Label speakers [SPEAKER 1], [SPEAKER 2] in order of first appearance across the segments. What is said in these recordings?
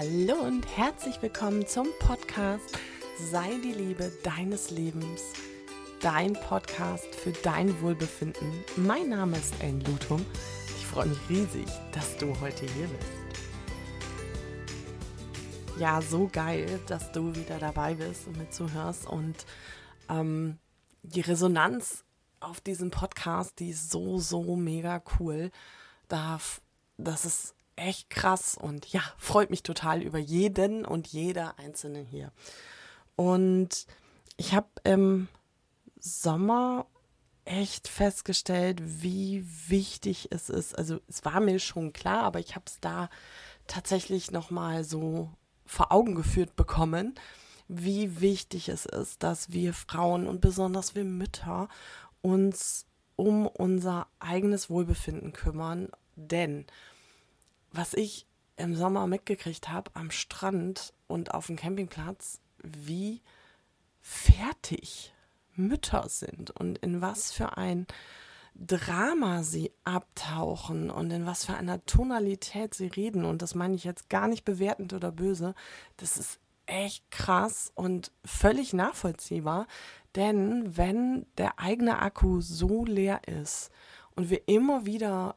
[SPEAKER 1] Hallo und herzlich willkommen zum Podcast Sei die Liebe deines Lebens. Dein Podcast für dein Wohlbefinden. Mein Name ist Ellen Lutum. Ich freue mich riesig, dass du heute hier bist. Ja, so geil, dass du wieder dabei bist und mir zuhörst. Und ähm, die Resonanz auf diesem Podcast, die ist so, so mega cool. Da, das ist echt krass und ja, freut mich total über jeden und jeder Einzelne hier. Und ich habe im Sommer echt festgestellt, wie wichtig es ist. Also es war mir schon klar, aber ich habe es da tatsächlich noch mal so vor Augen geführt bekommen, wie wichtig es ist, dass wir Frauen und besonders wir Mütter uns um unser eigenes Wohlbefinden kümmern, denn was ich im Sommer mitgekriegt habe am Strand und auf dem Campingplatz, wie fertig Mütter sind und in was für ein Drama sie abtauchen und in was für einer Tonalität sie reden. Und das meine ich jetzt gar nicht bewertend oder böse. Das ist echt krass und völlig nachvollziehbar. Denn wenn der eigene Akku so leer ist und wir immer wieder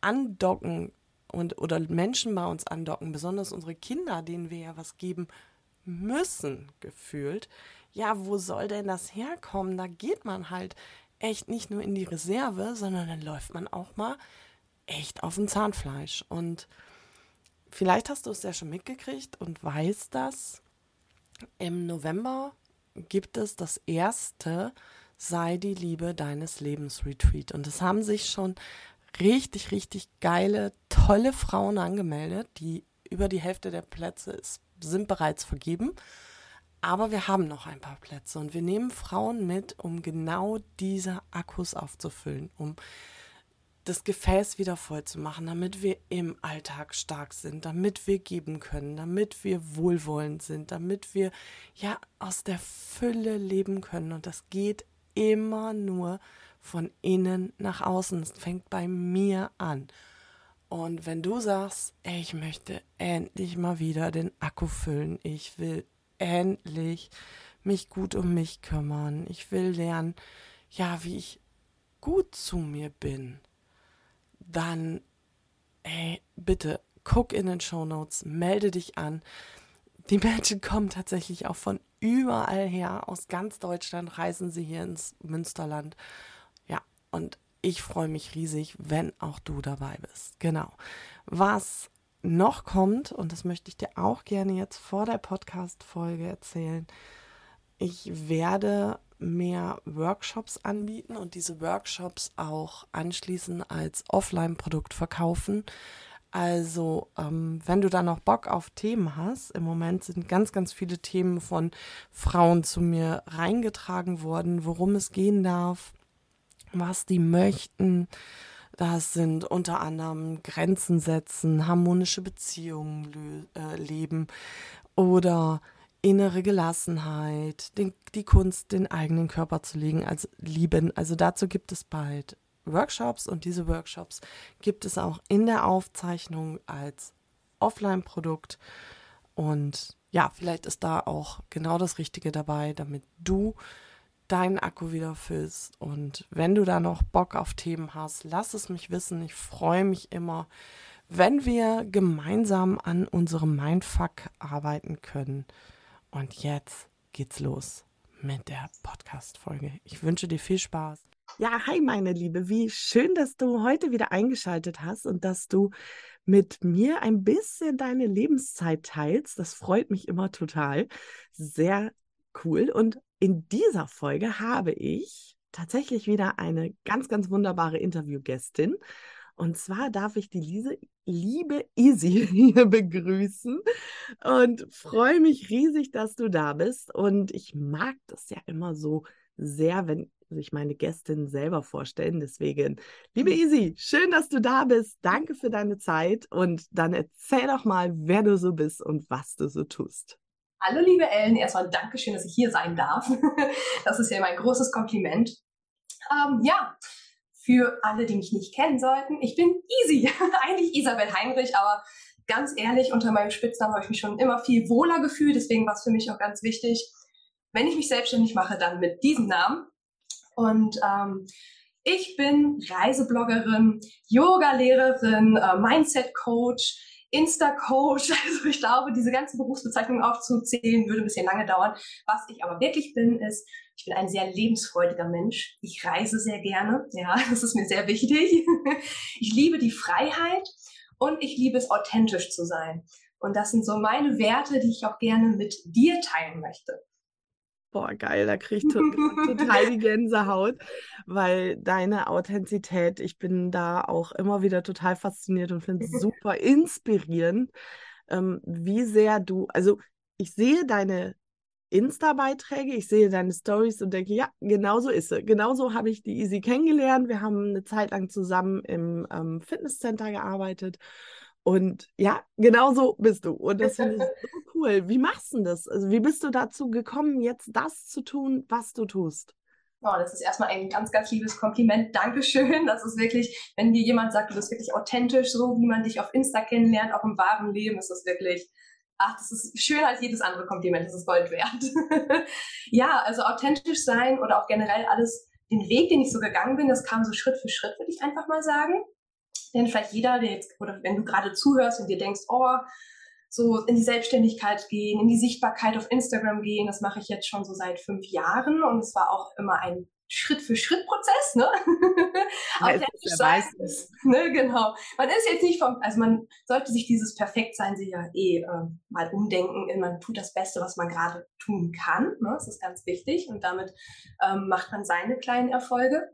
[SPEAKER 1] andocken und oder Menschen bei uns andocken, besonders unsere Kinder, denen wir ja was geben müssen, gefühlt. Ja, wo soll denn das herkommen? Da geht man halt echt nicht nur in die Reserve, sondern dann läuft man auch mal echt auf dem Zahnfleisch. Und vielleicht hast du es ja schon mitgekriegt und weißt das. Im November gibt es das erste Sei die Liebe deines Lebens Retreat. Und es haben sich schon richtig, richtig geile, tolle Frauen angemeldet. Die über die Hälfte der Plätze ist, sind bereits vergeben. Aber wir haben noch ein paar Plätze und wir nehmen Frauen mit, um genau diese Akkus aufzufüllen, um das Gefäß wieder voll zu machen, damit wir im Alltag stark sind, damit wir geben können, damit wir wohlwollend sind, damit wir ja aus der Fülle leben können. Und das geht immer nur, von innen nach außen. Es fängt bei mir an. Und wenn du sagst, ich möchte endlich mal wieder den Akku füllen, ich will endlich mich gut um mich kümmern, ich will lernen, ja, wie ich gut zu mir bin, dann, ey, bitte guck in den Show Notes, melde dich an. Die Menschen kommen tatsächlich auch von überall her, aus ganz Deutschland reisen sie hier ins Münsterland und ich freue mich riesig, wenn auch du dabei bist. Genau. Was noch kommt, und das möchte ich dir auch gerne jetzt vor der Podcast-Folge erzählen, ich werde mehr Workshops anbieten und diese Workshops auch anschließend als Offline-Produkt verkaufen. Also, ähm, wenn du da noch Bock auf Themen hast, im Moment sind ganz, ganz viele Themen von Frauen zu mir reingetragen worden, worum es gehen darf, was die möchten. Das sind unter anderem Grenzen setzen, harmonische Beziehungen äh, leben oder innere Gelassenheit, den, die Kunst, den eigenen Körper zu legen, als lieben. Also dazu gibt es bald Workshops und diese Workshops gibt es auch in der Aufzeichnung als Offline-Produkt. Und ja, vielleicht ist da auch genau das Richtige dabei, damit du deinen Akku wieder füllst. Und wenn du da noch Bock auf Themen hast, lass es mich wissen. Ich freue mich immer, wenn wir gemeinsam an unserem Mindfuck arbeiten können. Und jetzt geht's los mit der Podcast-Folge. Ich wünsche dir viel Spaß. Ja, hi meine Liebe, wie schön, dass du heute wieder eingeschaltet hast und dass du mit mir ein bisschen deine Lebenszeit teilst. Das freut mich immer total. Sehr cool. Und in dieser Folge habe ich tatsächlich wieder eine ganz, ganz wunderbare Interviewgästin. Und zwar darf ich die Lise, liebe Easy hier begrüßen und freue mich riesig, dass du da bist. Und ich mag das ja immer so sehr, wenn sich meine Gästinnen selber vorstellen. Deswegen, liebe Easy, schön, dass du da bist. Danke für deine Zeit und dann erzähl doch mal, wer du so bist und was du so tust.
[SPEAKER 2] Hallo liebe Ellen, erstmal Dankeschön, dass ich hier sein darf. Das ist ja mein großes Kompliment. Ähm, ja, für alle, die mich nicht kennen sollten, ich bin Easy, eigentlich Isabel Heinrich, aber ganz ehrlich, unter meinem Spitznamen habe ich mich schon immer viel wohler gefühlt. Deswegen war es für mich auch ganz wichtig, wenn ich mich selbstständig mache, dann mit diesem Namen. Und ähm, ich bin Reisebloggerin, Yoga-Lehrerin, äh, Mindset-Coach, Insta-Coach. Also ich glaube, diese ganzen Berufsbezeichnungen aufzuzählen, würde ein bisschen lange dauern. Was ich aber wirklich bin, ist, ich bin ein sehr lebensfreudiger Mensch. Ich reise sehr gerne. Ja, das ist mir sehr wichtig. Ich liebe die Freiheit und ich liebe es, authentisch zu sein. Und das sind so meine Werte, die ich auch gerne mit dir teilen möchte.
[SPEAKER 1] Boah, geil, da kriege ich total die Gänsehaut, weil deine Authentizität, ich bin da auch immer wieder total fasziniert und finde es super inspirierend, ähm, wie sehr du, also ich sehe deine Insta-Beiträge, ich sehe deine Stories und denke, ja, genau so ist sie. Genauso habe ich die Easy kennengelernt. Wir haben eine Zeit lang zusammen im ähm, Fitnesscenter gearbeitet und ja, genau so bist du. Und das finde ich so cool. Wie machst du das? Also, wie bist du dazu gekommen, jetzt das zu tun, was du tust?
[SPEAKER 2] Oh, das ist erstmal ein ganz, ganz liebes Kompliment. Dankeschön. Das ist wirklich, wenn dir jemand sagt, du bist wirklich authentisch, so wie man dich auf Insta kennenlernt, auch im wahren Leben, ist das wirklich, ach, das ist schöner als jedes andere Kompliment. Das ist Gold wert. ja, also authentisch sein oder auch generell alles, den Weg, den ich so gegangen bin, das kam so Schritt für Schritt, würde ich einfach mal sagen denn vielleicht jeder, der jetzt, oder wenn du gerade zuhörst und dir denkst, oh, so in die Selbstständigkeit gehen, in die Sichtbarkeit auf Instagram gehen, das mache ich jetzt schon so seit fünf Jahren und es war auch immer ein Schritt-für-Schritt-Prozess, ne? Authentisch sein. Ne, genau. Man ist jetzt nicht vom, also man sollte sich dieses Perfektsein sich ja eh äh, mal umdenken. Man tut das Beste, was man gerade tun kann. Ne? Das ist ganz wichtig. Und damit ähm, macht man seine kleinen Erfolge.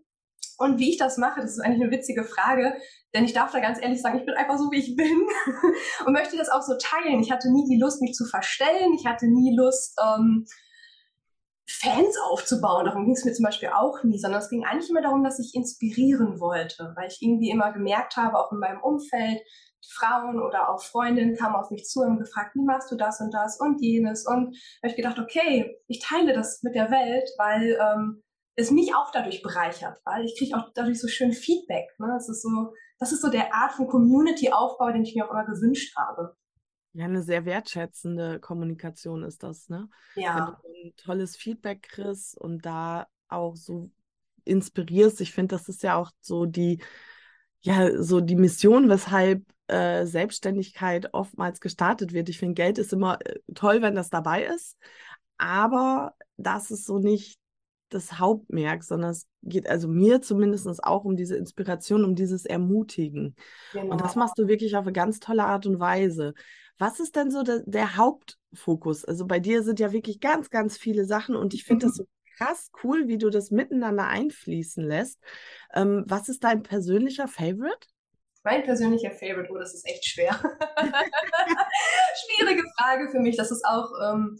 [SPEAKER 2] Und wie ich das mache, das ist eigentlich eine witzige Frage, denn ich darf da ganz ehrlich sagen, ich bin einfach so, wie ich bin und möchte das auch so teilen. Ich hatte nie die Lust, mich zu verstellen. Ich hatte nie Lust, ähm, Fans aufzubauen. Darum ging es mir zum Beispiel auch nie, sondern es ging eigentlich immer darum, dass ich inspirieren wollte, weil ich irgendwie immer gemerkt habe, auch in meinem Umfeld, Frauen oder auch Freundinnen kamen auf mich zu und gefragt, wie machst du das und das und jenes? Und habe ich gedacht, okay, ich teile das mit der Welt, weil ähm, es mich auch dadurch bereichert, weil ich kriege auch dadurch so schön Feedback. Ne? Das ist so, das ist so der Art von Community-Aufbau, den ich mir auch immer gewünscht habe.
[SPEAKER 1] Ja, eine sehr wertschätzende Kommunikation ist das, ne? Ja. Wenn du ein tolles Feedback kriegst und da auch so inspirierst. Ich finde, das ist ja auch so die, ja, so die Mission, weshalb äh, Selbstständigkeit oftmals gestartet wird. Ich finde, Geld ist immer äh, toll, wenn das dabei ist, aber das ist so nicht das Hauptmerk, sondern es geht also mir zumindest auch um diese Inspiration, um dieses Ermutigen. Genau. Und das genau. machst du wirklich auf eine ganz tolle Art und Weise. Was ist denn so der, der Hauptfokus? Also bei dir sind ja wirklich ganz, ganz viele Sachen und ich finde mhm. das so krass cool, wie du das miteinander einfließen lässt. Ähm, was ist dein persönlicher Favorite?
[SPEAKER 2] Mein persönlicher Favorite, oh, das ist echt schwer. Schwierige Frage für mich. Das ist auch, ähm,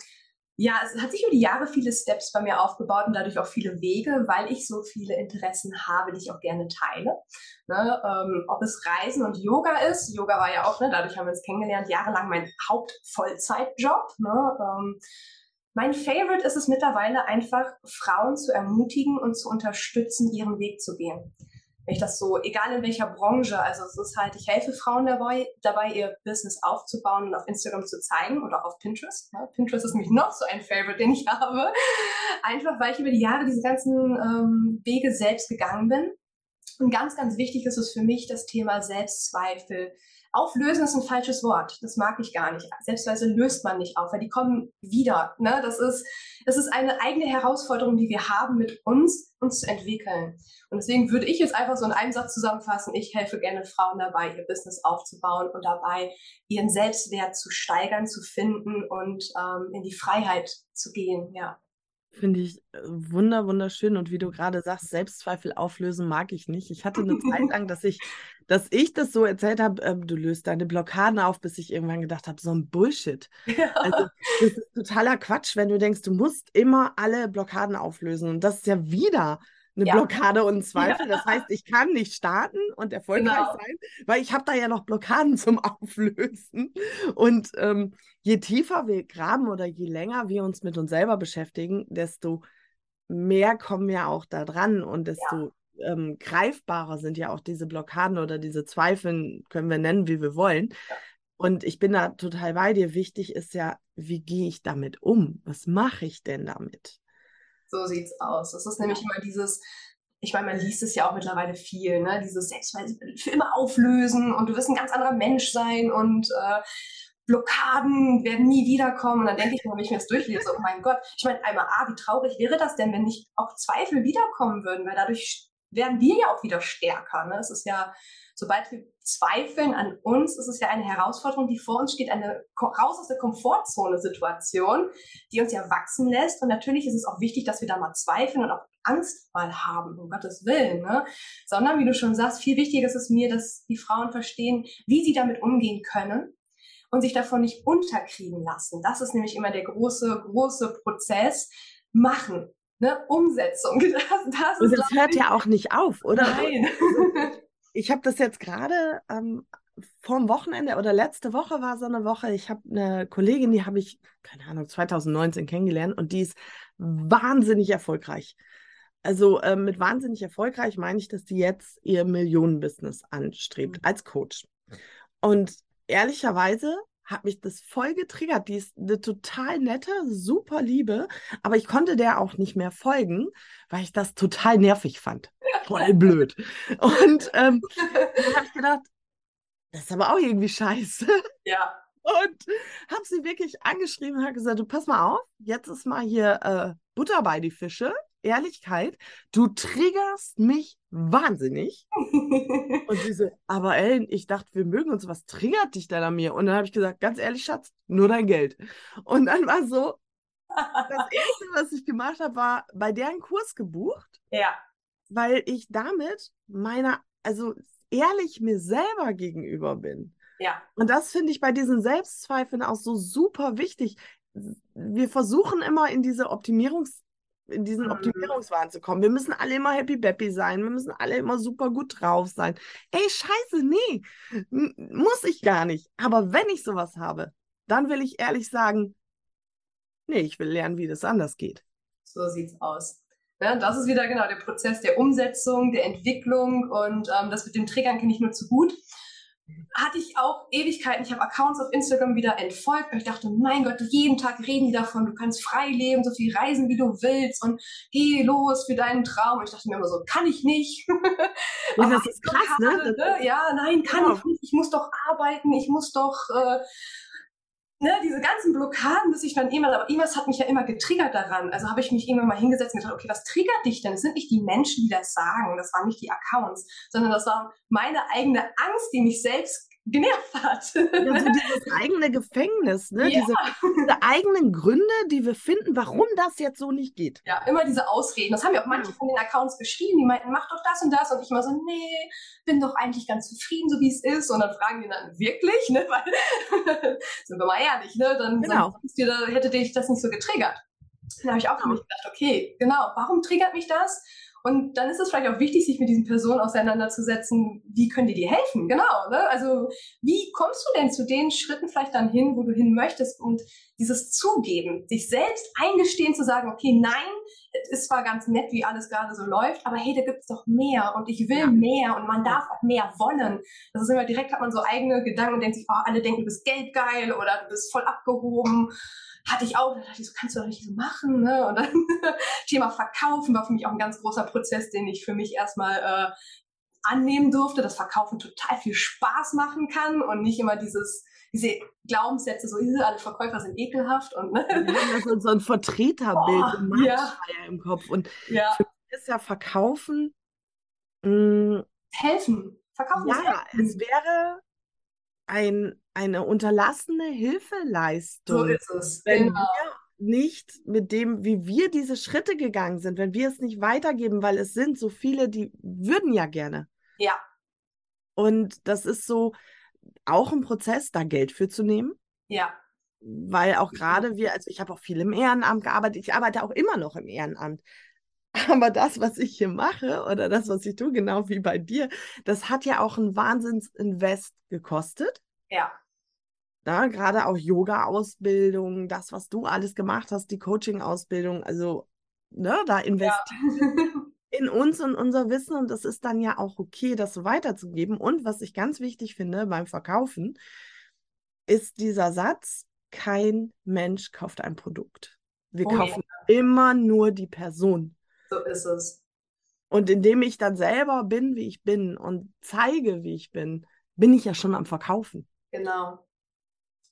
[SPEAKER 2] ja, es hat sich über die Jahre viele Steps bei mir aufgebaut und dadurch auch viele Wege, weil ich so viele Interessen habe, die ich auch gerne teile. Ne, ähm, ob es Reisen und Yoga ist, Yoga war ja auch, ne, dadurch haben wir uns kennengelernt, jahrelang mein Hauptvollzeitjob. Ne, ähm, mein Favorite ist es mittlerweile einfach, Frauen zu ermutigen und zu unterstützen, ihren Weg zu gehen wenn ich das so, egal in welcher Branche, also es ist halt, ich helfe Frauen dabei, dabei ihr Business aufzubauen und auf Instagram zu zeigen oder auch auf Pinterest. Ja, Pinterest ist nämlich noch so ein Favorite, den ich habe. Einfach, weil ich über die Jahre diese ganzen ähm, Wege selbst gegangen bin. Und ganz, ganz wichtig ist es für mich das Thema Selbstzweifel, Auflösen ist ein falsches Wort. Das mag ich gar nicht. Selbstweise löst man nicht auf, weil die kommen wieder. Ne? Das, ist, das ist eine eigene Herausforderung, die wir haben, mit uns uns zu entwickeln. Und deswegen würde ich jetzt einfach so in einem Satz zusammenfassen, ich helfe gerne Frauen dabei, ihr Business aufzubauen und dabei ihren Selbstwert zu steigern, zu finden und ähm, in die Freiheit zu gehen. Ja.
[SPEAKER 1] Finde ich äh, wunder, wunderschön. Und wie du gerade sagst, Selbstzweifel auflösen mag ich nicht. Ich hatte eine Zeit lang, dass ich, dass ich das so erzählt habe, ähm, du löst deine Blockaden auf, bis ich irgendwann gedacht habe, so ein Bullshit. Ja. Also das ist totaler Quatsch, wenn du denkst, du musst immer alle Blockaden auflösen. Und das ist ja wieder eine ja. Blockade und Zweifel. Ja. Das heißt, ich kann nicht starten und erfolgreich genau. sein, weil ich habe da ja noch Blockaden zum Auflösen. Und ähm, je tiefer wir graben oder je länger wir uns mit uns selber beschäftigen, desto mehr kommen wir auch da dran und desto ja. ähm, greifbarer sind ja auch diese Blockaden oder diese Zweifel, können wir nennen, wie wir wollen. Und ich bin da total bei dir. Wichtig ist ja, wie gehe ich damit um? Was mache ich denn damit?
[SPEAKER 2] So sieht's aus. Das ist nämlich immer dieses, ich meine, man liest es ja auch mittlerweile viel, ne? Dieses Selbstweise für immer auflösen und du wirst ein ganz anderer Mensch sein und äh, Blockaden werden nie wiederkommen. Und dann denke ich mir, wenn ich mir das durchlese, oh mein Gott, ich meine, einmal, ah, wie traurig wäre das denn, wenn nicht auch Zweifel wiederkommen würden, weil dadurch werden wir ja auch wieder stärker. Ne? Es ist ja, sobald wir zweifeln an uns, ist es ja eine Herausforderung, die vor uns steht, eine raus aus der Komfortzone-Situation, die uns ja wachsen lässt. Und natürlich ist es auch wichtig, dass wir da mal zweifeln und auch Angst mal haben, um Gottes Willen. Ne? Sondern, wie du schon sagst, viel wichtiger ist es mir, dass die Frauen verstehen, wie sie damit umgehen können und sich davon nicht unterkriegen lassen. Das ist nämlich immer der große, große Prozess. Machen, ne? Umsetzung.
[SPEAKER 1] Das, das und das hört ja auch nicht auf, oder?
[SPEAKER 2] Nein.
[SPEAKER 1] ich habe das jetzt gerade ähm, vorm Wochenende oder letzte Woche war so eine Woche. Ich habe eine Kollegin, die habe ich, keine Ahnung, 2019 kennengelernt und die ist wahnsinnig erfolgreich. Also äh, mit wahnsinnig erfolgreich meine ich, dass die jetzt ihr Millionenbusiness anstrebt mhm. als Coach. Und ehrlicherweise hat mich das voll getriggert. Die ist eine total nette, super Liebe, aber ich konnte der auch nicht mehr folgen, weil ich das total nervig fand. Voll blöd. Und ähm, dann habe ich gedacht, das ist aber auch irgendwie scheiße.
[SPEAKER 2] Ja.
[SPEAKER 1] Und habe sie wirklich angeschrieben und habe gesagt, du pass mal auf, jetzt ist mal hier äh, Butter bei die Fische. Ehrlichkeit, du triggerst mich wahnsinnig. und sie so, aber Ellen, ich dachte, wir mögen uns, was triggert dich denn an mir? Und dann habe ich gesagt, ganz ehrlich, Schatz, nur dein Geld. Und dann war so, das Erste, was ich gemacht habe, war bei deren Kurs gebucht.
[SPEAKER 2] Ja.
[SPEAKER 1] Weil ich damit meiner, also ehrlich mir selber gegenüber bin.
[SPEAKER 2] Ja.
[SPEAKER 1] Und das finde ich bei diesen Selbstzweifeln auch so super wichtig. Wir versuchen immer in diese Optimierungs- in diesen mhm. Optimierungswahn zu kommen. Wir müssen alle immer happy bappy sein. Wir müssen alle immer super gut drauf sein. Ey, scheiße, nee, muss ich gar nicht. Aber wenn ich sowas habe, dann will ich ehrlich sagen, nee, ich will lernen, wie das anders geht.
[SPEAKER 2] So sieht's aus. Ja, das ist wieder genau der Prozess der Umsetzung, der Entwicklung und ähm, das mit dem Triggern kenne ich nur zu gut hatte ich auch Ewigkeiten. Ich habe Accounts auf Instagram wieder entfolgt, weil ich dachte, mein Gott, jeden Tag reden die davon, du kannst frei leben, so viel reisen, wie du willst und geh los für deinen Traum. Und ich dachte mir immer so, kann ich nicht.
[SPEAKER 1] Ja, das ist krass, ne?
[SPEAKER 2] ne? Ja, nein, kann ja. ich nicht. Ich muss doch arbeiten, ich muss doch äh, ne, diese ganzen Blockaden, bis ich dann irgendwann, aber irgendwas hat mich ja immer getriggert daran. Also habe ich mich irgendwann mal hingesetzt und gedacht, okay, was triggert dich denn? Es sind nicht die Menschen, die das sagen, das waren nicht die Accounts, sondern das war meine eigene Angst, die mich selbst genervt hat.
[SPEAKER 1] Ja, so dieses eigene Gefängnis, ne? Ja. Diese, diese, eigenen Gründe, die wir finden, warum das jetzt so nicht geht.
[SPEAKER 2] Ja, immer diese Ausreden. Das haben ja auch manche von den Accounts geschrieben, die meinten, mach doch das und das. Und ich immer so, nee, bin doch eigentlich ganz zufrieden, so wie es ist. Und dann fragen die dann, wirklich? Ne? Weil, sind wir mal ehrlich, ne? Dann
[SPEAKER 1] genau.
[SPEAKER 2] sagst du, da hätte dich das nicht so getriggert. Dann habe ich auch für mich gedacht, okay, genau, warum triggert mich das? Und dann ist es vielleicht auch wichtig, sich mit diesen Personen auseinanderzusetzen. Wie können die dir helfen? Genau. Ne? Also wie kommst du denn zu den Schritten vielleicht dann hin, wo du hin möchtest und dieses Zugeben, sich selbst eingestehen zu sagen, okay, nein, es ist zwar ganz nett, wie alles gerade so läuft, aber hey, da gibt es doch mehr und ich will ja. mehr und man darf auch mehr wollen. Das ist immer direkt, hat man so eigene Gedanken und denkt sich, oh, alle denken, du bist geldgeil oder du bist voll abgehoben hatte ich auch, da dachte ich so, kannst du doch nicht so machen, ne? Und dann Thema Verkaufen war für mich auch ein ganz großer Prozess, den ich für mich erstmal äh, annehmen durfte, dass Verkaufen total viel Spaß machen kann und nicht immer dieses diese Glaubenssätze, so alle Verkäufer sind ekelhaft und ne?
[SPEAKER 1] Ja, so ein Vertreterbild
[SPEAKER 2] oh, ja.
[SPEAKER 1] im Kopf. Und
[SPEAKER 2] ja.
[SPEAKER 1] für mich ist ja Verkaufen mh,
[SPEAKER 2] mm, helfen. Verkaufen
[SPEAKER 1] ja, helfen. es wäre ein, eine unterlassene Hilfeleistung.
[SPEAKER 2] So ist es.
[SPEAKER 1] Wenn genau. wir nicht mit dem, wie wir diese Schritte gegangen sind, wenn wir es nicht weitergeben, weil es sind so viele, die würden ja gerne.
[SPEAKER 2] Ja.
[SPEAKER 1] Und das ist so auch ein Prozess, da Geld für zu nehmen.
[SPEAKER 2] Ja.
[SPEAKER 1] Weil auch gerade wir, also ich habe auch viel im Ehrenamt gearbeitet, ich arbeite auch immer noch im Ehrenamt. Aber das, was ich hier mache oder das, was ich tue, genau wie bei dir, das hat ja auch einen Wahnsinnsinvest gekostet.
[SPEAKER 2] Ja.
[SPEAKER 1] Da gerade auch Yoga-Ausbildung, das, was du alles gemacht hast, die Coaching-Ausbildung, also ne, da investieren ja. in uns und unser Wissen und das ist dann ja auch okay, das so weiterzugeben. Und was ich ganz wichtig finde beim Verkaufen, ist dieser Satz, kein Mensch kauft ein Produkt. Wir
[SPEAKER 2] Oh ja.
[SPEAKER 1] kaufen immer nur die Person.
[SPEAKER 2] So ist es.
[SPEAKER 1] Und indem ich dann selber bin, wie ich bin und zeige, wie ich bin, bin ich ja schon am Verkaufen.
[SPEAKER 2] Genau.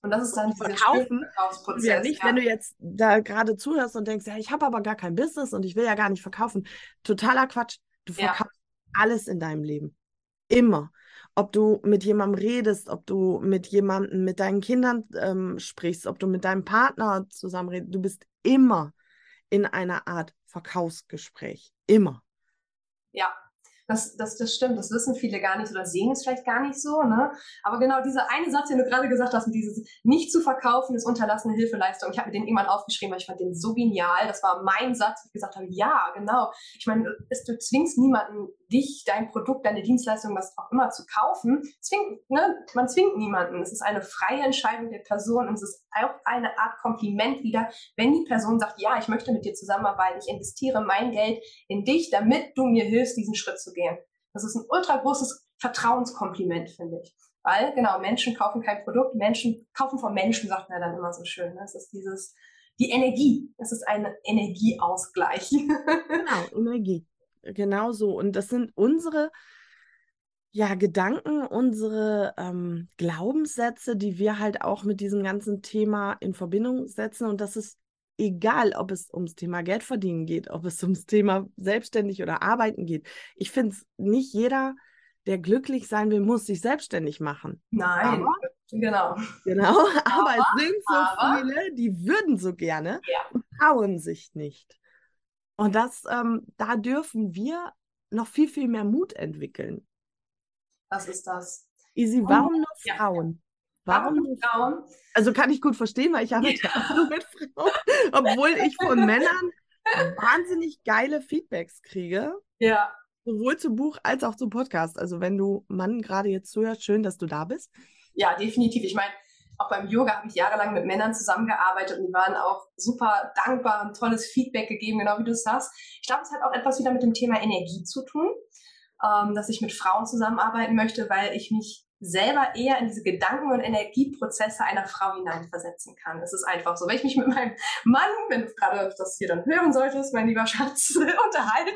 [SPEAKER 2] Und das ist dann dieser
[SPEAKER 1] verkaufen
[SPEAKER 2] Verkaufsprozess.
[SPEAKER 1] Ja, nicht,
[SPEAKER 2] ja.
[SPEAKER 1] wenn du jetzt da gerade zuhörst und denkst, ja, ich habe aber gar kein Business und ich will ja gar nicht verkaufen. Totaler Quatsch. Du
[SPEAKER 2] Ja.
[SPEAKER 1] verkaufst alles in deinem Leben. Immer. Ob du mit jemandem redest, ob du mit jemandem, mit deinen Kindern ähm, sprichst, ob du mit deinem Partner zusammen redest, du bist immer in einer Art Verkaufsgespräch. Immer.
[SPEAKER 2] Ja, das, das, das stimmt. Das wissen viele gar nicht oder sehen es vielleicht gar nicht so. Ne? Aber genau dieser eine Satz, den du gerade gesagt hast, dieses nicht zu verkaufen ist unterlassene Hilfeleistung. Ich habe mir den irgendwann aufgeschrieben, weil ich fand den so genial. Das war mein Satz, wo ich gesagt habe, ja, genau. Ich meine, du zwingst niemanden, dich, dein Produkt, deine Dienstleistung, was auch immer zu kaufen. Zwingt, ne? Man zwingt niemanden. Es ist eine freie Entscheidung der Person und es ist auch eine Art Kompliment wieder, wenn die Person sagt, ja, ich möchte mit dir zusammenarbeiten, ich investiere mein Geld in dich, damit du mir hilfst, diesen Schritt zu gehen. Das ist ein ultra großes Vertrauenskompliment, finde ich. Weil, genau, Menschen kaufen kein Produkt, Menschen kaufen von Menschen, sagt man ja dann immer so schön. Ne? Es ist dieses, die Energie. Es ist ein Energieausgleich.
[SPEAKER 1] Genau, Energie. Genau so. Und das sind unsere ja, Gedanken, unsere ähm, Glaubenssätze, die wir halt auch mit diesem ganzen Thema in Verbindung setzen. Und das ist egal, ob es ums Thema Geld verdienen geht, ob es ums Thema selbstständig oder arbeiten geht. Ich finde es nicht jeder, der glücklich sein will, muss sich selbstständig machen.
[SPEAKER 2] Nein,
[SPEAKER 1] Aber-
[SPEAKER 2] genau.
[SPEAKER 1] Genau, aber es sind so
[SPEAKER 2] aber-
[SPEAKER 1] viele, die würden so gerne
[SPEAKER 2] Ja.
[SPEAKER 1] und trauen sich nicht. Und das, ähm, da dürfen wir noch viel, viel mehr Mut entwickeln.
[SPEAKER 2] Das ist das.
[SPEAKER 1] Easy, warum nur. Frauen? Warum
[SPEAKER 2] Frauen?
[SPEAKER 1] Also kann ich gut verstehen, weil ich arbeite ja nur mit Frauen, obwohl ich von Männern wahnsinnig geile Feedbacks kriege,
[SPEAKER 2] Ja,
[SPEAKER 1] sowohl zum Buch als auch zum Podcast. Also wenn du Mann gerade jetzt zuhörst, schön, dass du da bist.
[SPEAKER 2] ja, definitiv. Ich meine, auch beim Yoga habe ich jahrelang mit Männern zusammengearbeitet und die waren auch super dankbar und tolles Feedback gegeben, genau wie du es sagst. Ich glaube, es hat auch etwas wieder mit dem Thema Energie zu tun, ähm, dass ich mit Frauen zusammenarbeiten möchte, weil ich mich selber eher in diese Gedanken- und Energieprozesse einer Frau hineinversetzen kann. Es ist einfach so. Wenn ich mich mit meinem Mann, wenn du gerade das hier dann hören solltest, mein lieber Schatz, unterhalte,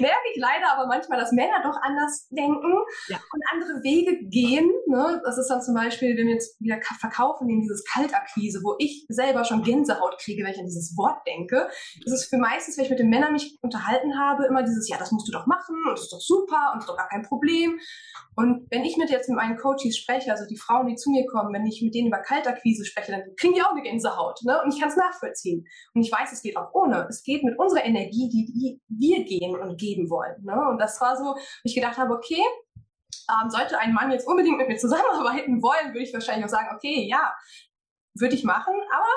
[SPEAKER 2] merke ich leider aber manchmal, dass Männer doch anders denken
[SPEAKER 1] Ja.
[SPEAKER 2] und andere Wege gehen. Ne? Das ist dann zum Beispiel, wenn wir jetzt wieder ka- verkaufen, nehmen dieses Kaltakquise, wo ich selber schon Gänsehaut kriege, wenn ich an dieses Wort denke. Das ist für meistens, wenn ich mit den Männern mich unterhalten habe, immer dieses, ja, das musst du doch machen und das ist doch super und das ist doch gar kein Problem. Und wenn ich mit jetzt mit meinen Coaches spreche, also die Frauen, die zu mir kommen, wenn ich mit denen über Kaltakquise spreche, dann kriegen die auch eine Gänsehaut. Ne? Und ich kann es nachvollziehen. Und ich weiß, es geht auch ohne. Es geht mit unserer Energie, die, die wir gehen und geben wollen. Ne? Und das war so, wo ich gedacht habe, okay, ähm, sollte ein Mann jetzt unbedingt mit mir zusammenarbeiten wollen, würde ich wahrscheinlich auch sagen, okay, ja, würde ich machen, aber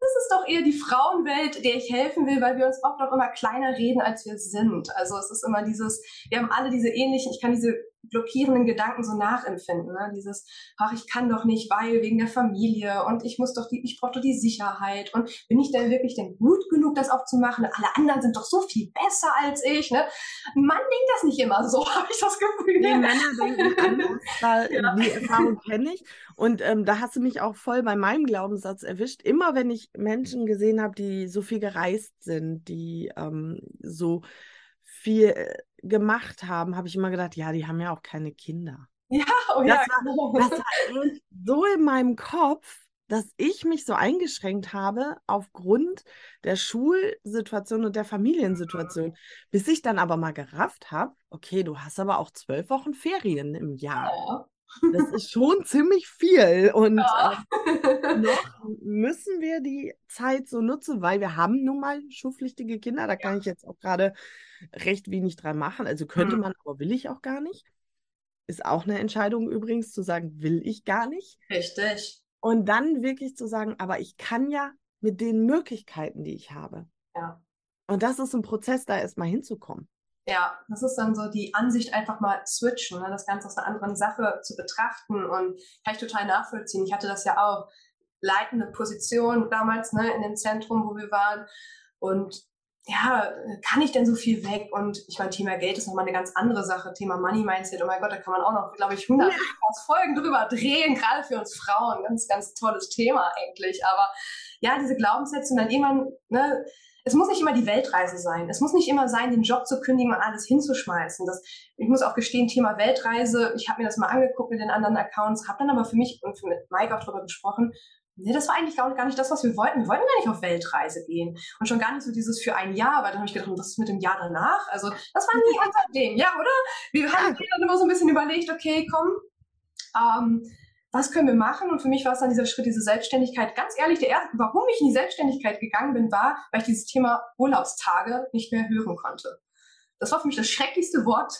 [SPEAKER 2] das ist doch eher die Frauenwelt, der ich helfen will, weil wir uns oft auch immer kleiner reden, als wir sind. Also es ist immer dieses, wir haben alle diese ähnlichen, ich kann diese blockierenden Gedanken so nachempfinden. Ne? Dieses, ach, ich kann doch nicht, weil wegen der Familie und ich muss doch die, ich brauche doch die Sicherheit und bin ich denn wirklich denn gut genug, das auch zu machen? Alle anderen sind doch so viel besser als ich. Ne? Ein Mann denkt das nicht immer so, habe ich das Gefühl.
[SPEAKER 1] Nee, Männer denken anders. Da,
[SPEAKER 2] Ja.
[SPEAKER 1] Die Erfahrung kenne ich. Und ähm, da hast du mich auch voll bei meinem Glaubenssatz erwischt. Immer wenn ich Menschen gesehen habe, die so viel gereist sind, die ähm, so viel äh, gemacht haben, habe ich immer gedacht, ja, die haben ja auch keine Kinder.
[SPEAKER 2] Ja, oh
[SPEAKER 1] Das
[SPEAKER 2] ja,
[SPEAKER 1] war-
[SPEAKER 2] genau.
[SPEAKER 1] Das war so in meinem Kopf, dass ich mich so eingeschränkt habe aufgrund der Schulsituation und der Familiensituation, bis ich dann aber mal gerafft habe, okay, du hast aber auch zwölf Wochen Ferien im Jahr.
[SPEAKER 2] Ja.
[SPEAKER 1] Das ist schon ziemlich viel und
[SPEAKER 2] Ja.
[SPEAKER 1] ähm, noch müssen wir die Zeit so nutzen, weil wir haben nun mal schulpflichtige Kinder. Da kann ich jetzt auch gerade recht wenig dran machen. Also könnte
[SPEAKER 2] Mhm.
[SPEAKER 1] man, aber will ich auch gar nicht. Ist auch eine Entscheidung übrigens zu sagen, will ich gar nicht.
[SPEAKER 2] Richtig.
[SPEAKER 1] Und dann wirklich zu sagen, aber ich kann ja mit den Möglichkeiten, die ich habe.
[SPEAKER 2] Ja.
[SPEAKER 1] Und das ist ein Prozess, da erstmal hinzukommen.
[SPEAKER 2] Ja, das ist dann so die Ansicht einfach mal switchen, ne? das Ganze aus einer anderen Sache zu betrachten und kann ich total nachvollziehen. Ich hatte das ja auch, leitende Position damals ne, in dem Zentrum, wo wir waren und ja, kann ich denn so viel weg? Und ich meine, Thema Geld ist nochmal eine ganz andere Sache. Thema Money Mindset, oh mein Gott, da kann man auch noch, glaube ich, 100 ja. Folgen drüber drehen, gerade für uns Frauen. Ganz, ganz tolles Thema eigentlich. Aber ja, diese Glaubenssätze und dann irgendwann, ne, es muss nicht immer die Weltreise sein. Es muss nicht immer sein, den Job zu kündigen und alles hinzuschmeißen. Das, ich muss auch gestehen, Thema Weltreise, ich habe mir das mal angeguckt mit den anderen Accounts, habe dann aber für mich und mit Mike auch darüber gesprochen, nee, das war eigentlich gar nicht das, was wir wollten. Wir wollten gar nicht auf Weltreise gehen. Und schon gar nicht so dieses für ein Jahr, weil dann habe ich gedacht, was ist mit dem Jahr danach? Also das war nie unser Ding, ja, oder? Wir haben dann immer so ein bisschen überlegt, okay, komm, ähm, was können wir machen? Und für mich war es dann dieser Schritt, diese Selbstständigkeit. Ganz ehrlich, der erste, warum ich in die Selbstständigkeit gegangen bin, war, weil ich dieses Thema Urlaubstage nicht mehr hören konnte. Das war für mich das schrecklichste Wort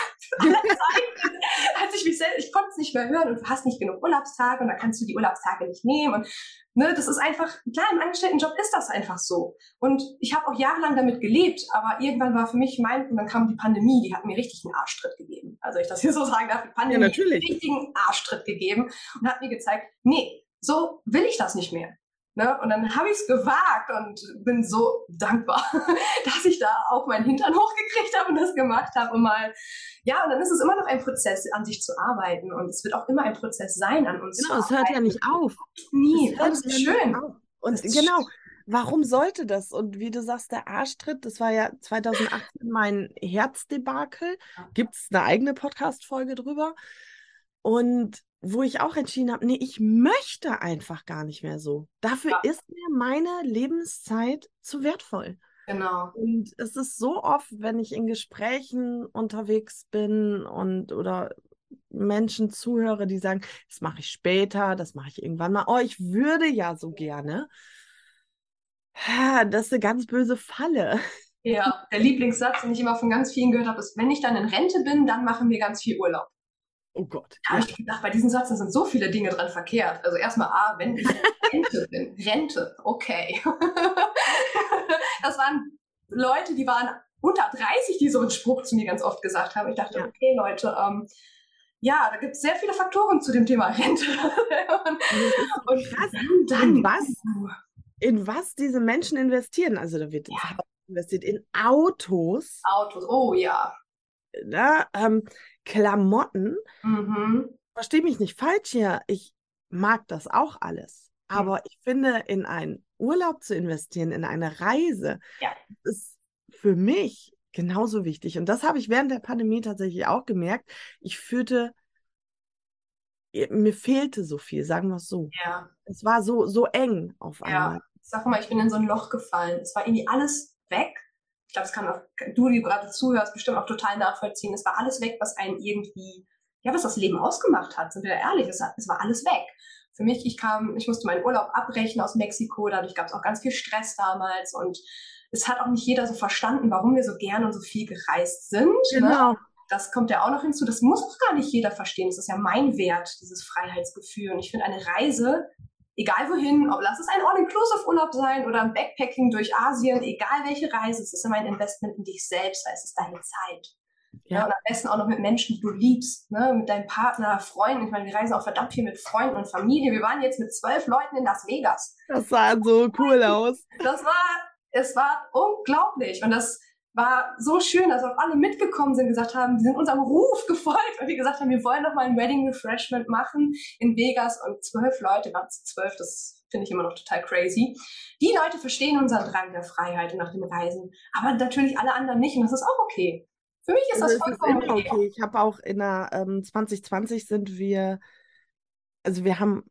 [SPEAKER 2] aller Zeiten. Als ich mich selbst, ich konnte es nicht mehr hören und du hast nicht genug Urlaubstage und da kannst du die Urlaubstage nicht nehmen. Und ne, das ist einfach, klar, im Angestelltenjob ist das einfach so. Und ich habe auch jahrelang damit gelebt, aber irgendwann war für mich mein, und dann kam die Pandemie, die hat mir richtig einen Arschtritt gegeben. Also ich das hier so sagen darf, die Pandemie ja, natürlich. hat mir einen richtigen Arschtritt gegeben und hat mir gezeigt, nee, so will ich das nicht mehr. Ne? Und dann habe ich es gewagt und bin so dankbar, dass ich da auch meinen Hintern hochgekriegt habe und das gemacht habe. Und mal, ja, und dann ist es immer noch ein Prozess, an sich zu arbeiten. Und es wird auch immer ein Prozess sein, an uns
[SPEAKER 1] genau, zu arbeiten. Genau, es hört ja nicht auf.
[SPEAKER 2] Nie, das ist schön.
[SPEAKER 1] Und ist genau, warum sollte das? Und wie du sagst, der Arschtritt, das war ja 2018 mein Herzdebakel. Gibt es eine eigene Podcast-Folge drüber? Und wo ich auch entschieden habe, nee, ich möchte einfach gar nicht mehr so. Dafür ja. ist mir meine Lebenszeit zu wertvoll.
[SPEAKER 2] Genau.
[SPEAKER 1] Und es ist so oft, wenn ich in Gesprächen unterwegs bin und oder Menschen zuhöre, die sagen, das mache ich später, das mache ich irgendwann mal. Oh, ich würde ja so gerne. Das ist eine ganz böse Falle.
[SPEAKER 2] Ja, der Lieblingssatz, den ich immer von ganz vielen gehört habe, ist, wenn ich dann in Rente bin, dann machen wir ganz viel Urlaub.
[SPEAKER 1] Oh Gott.
[SPEAKER 2] Da habe ich gedacht, bei diesem Satz da sind so viele Dinge dran verkehrt. Also erstmal, ah, wenn ich Rente bin. Rente, okay. das waren Leute, die waren unter 30, die so einen Spruch zu mir ganz oft gesagt haben. Ich dachte, ja. okay, Leute, ähm, ja, da gibt es sehr viele Faktoren zu dem Thema Rente.
[SPEAKER 1] und, und krass, dann, in was, in was diese Menschen investieren. Also da wird ja. investiert in Autos.
[SPEAKER 2] Autos, oh ja.
[SPEAKER 1] Na, ähm, Klamotten. Mhm. Verstehe mich nicht falsch hier. Ich mag das auch alles. Mhm. Aber ich finde, in einen Urlaub zu investieren, in eine Reise, ja. ist für mich genauso wichtig. Und das habe ich während der Pandemie tatsächlich auch gemerkt. Ich fühlte, mir fehlte so viel, sagen wir es so.
[SPEAKER 2] Ja.
[SPEAKER 1] Es war so, so eng auf einmal. Ja.
[SPEAKER 2] Ich sag mal, ich bin in so ein Loch gefallen. Es war irgendwie alles weg ich glaube, das kann auch du, die gerade zuhörst, bestimmt auch total nachvollziehen. Es war alles weg, was einen irgendwie, ja, was das Leben ausgemacht hat, sind wir ehrlich, es, es war alles weg. Für mich, ich kam, ich musste meinen Urlaub abbrechen aus Mexiko, dadurch gab es auch ganz viel Stress damals und es hat auch nicht jeder so verstanden, warum wir so gern und so viel gereist sind. Ne? Genau. Ne? Das kommt ja auch noch hinzu. Das muss auch gar nicht jeder verstehen. Das ist ja mein Wert, dieses Freiheitsgefühl. Und ich finde, eine Reise egal wohin, ob lass es ein All-Inclusive-Urlaub sein oder ein Backpacking durch Asien, egal welche Reise, es ist immer ein Investment in dich selbst, es ist deine Zeit. Ja. ja. und am besten auch noch mit Menschen, die du liebst, ne? mit deinem Partner, Freunden. Ich meine, wir reisen auch verdammt viel mit Freunden und Familie. Wir waren jetzt mit zwölf Leuten in Las Vegas.
[SPEAKER 1] Das sah so cool aus.
[SPEAKER 2] Das war, es war unglaublich. Und das, war so schön, dass auch alle mitgekommen sind, gesagt haben, die sind unserem Ruf gefolgt und die gesagt haben, wir wollen noch mal ein Wedding Refreshment machen in Vegas und zwölf Leute waren zu zwölf, das finde ich immer noch total crazy. Die Leute verstehen unseren Drang der Freiheit und nach dem Reisen, aber natürlich alle anderen nicht und das ist auch okay. Für mich ist das, das vollkommen ist okay. okay.
[SPEAKER 1] Ich habe auch in der ähm, 2020 sind wir, also wir haben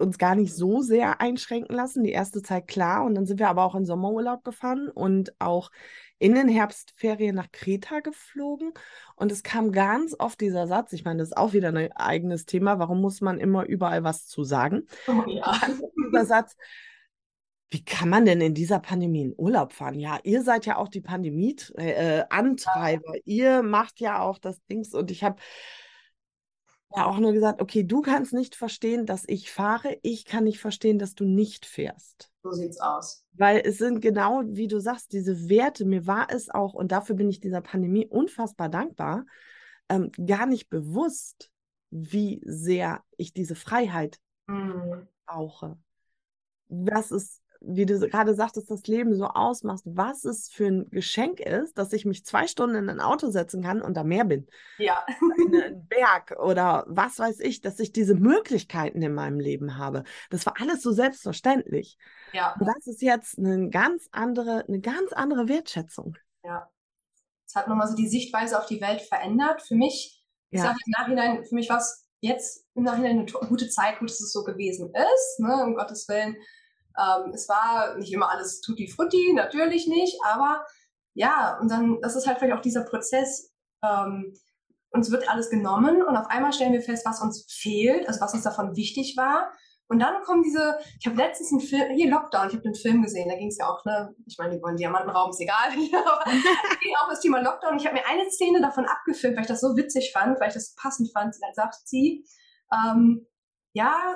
[SPEAKER 1] uns gar nicht so sehr einschränken lassen. Die erste Zeit klar. Und dann sind wir aber auch in Sommerurlaub gefahren und auch in den Herbstferien nach Kreta geflogen. Und es kam ganz oft dieser Satz, ich meine, das ist auch wieder ein eigenes Thema, warum muss man immer überall was zu sagen? Oh, ja. dieser Satz, wie kann man denn in dieser Pandemie in Urlaub fahren? Ja, ihr seid ja auch die Pandemie-Antreiber. Äh, ihr macht ja auch das Dings. Und ich habe ja auch nur gesagt, okay, du kannst nicht verstehen, dass ich fahre, ich kann nicht verstehen, dass du nicht fährst.
[SPEAKER 2] So sieht's aus.
[SPEAKER 1] Weil es sind genau, wie du sagst, diese Werte, mir war es auch, und dafür bin ich dieser Pandemie unfassbar dankbar, ähm, gar nicht bewusst, wie sehr ich diese Freiheit mhm. brauche. Was es wie du gerade sagtest, das Leben so ausmachst, was es für ein Geschenk ist, dass ich mich zwei Stunden in ein Auto setzen kann und da mehr bin.
[SPEAKER 2] Ja.
[SPEAKER 1] In einen Berg oder was weiß ich, dass ich diese Möglichkeiten in meinem Leben habe. Das war alles so selbstverständlich.
[SPEAKER 2] Ja.
[SPEAKER 1] Und das ist jetzt eine ganz andere, eine ganz andere Wertschätzung.
[SPEAKER 2] Ja. Es hat nochmal so die Sichtweise auf die Welt verändert. Für mich, ich
[SPEAKER 1] Ja.
[SPEAKER 2] sage im Nachhinein, für mich war es jetzt im Nachhinein eine gute Zeit, gut, dass es so gewesen ist, ne, um Gottes Willen. Ähm, es war nicht immer alles tutti frutti, natürlich nicht, aber ja, und dann, das ist halt vielleicht auch dieser Prozess, ähm, uns wird alles genommen und auf einmal stellen wir fest, was uns fehlt, also was uns davon wichtig war. Und dann kommen diese, ich habe letztens einen Film, hier Lockdown, ich habe den Film gesehen, da ging es ja auch, ne, ich meine, die wollen Diamantenraum, ist egal, aber ging auch das Thema Lockdown. Ich habe mir eine Szene davon abgefilmt, weil ich das so witzig fand, weil ich das passend fand. Dann sagt sie, ähm, ja,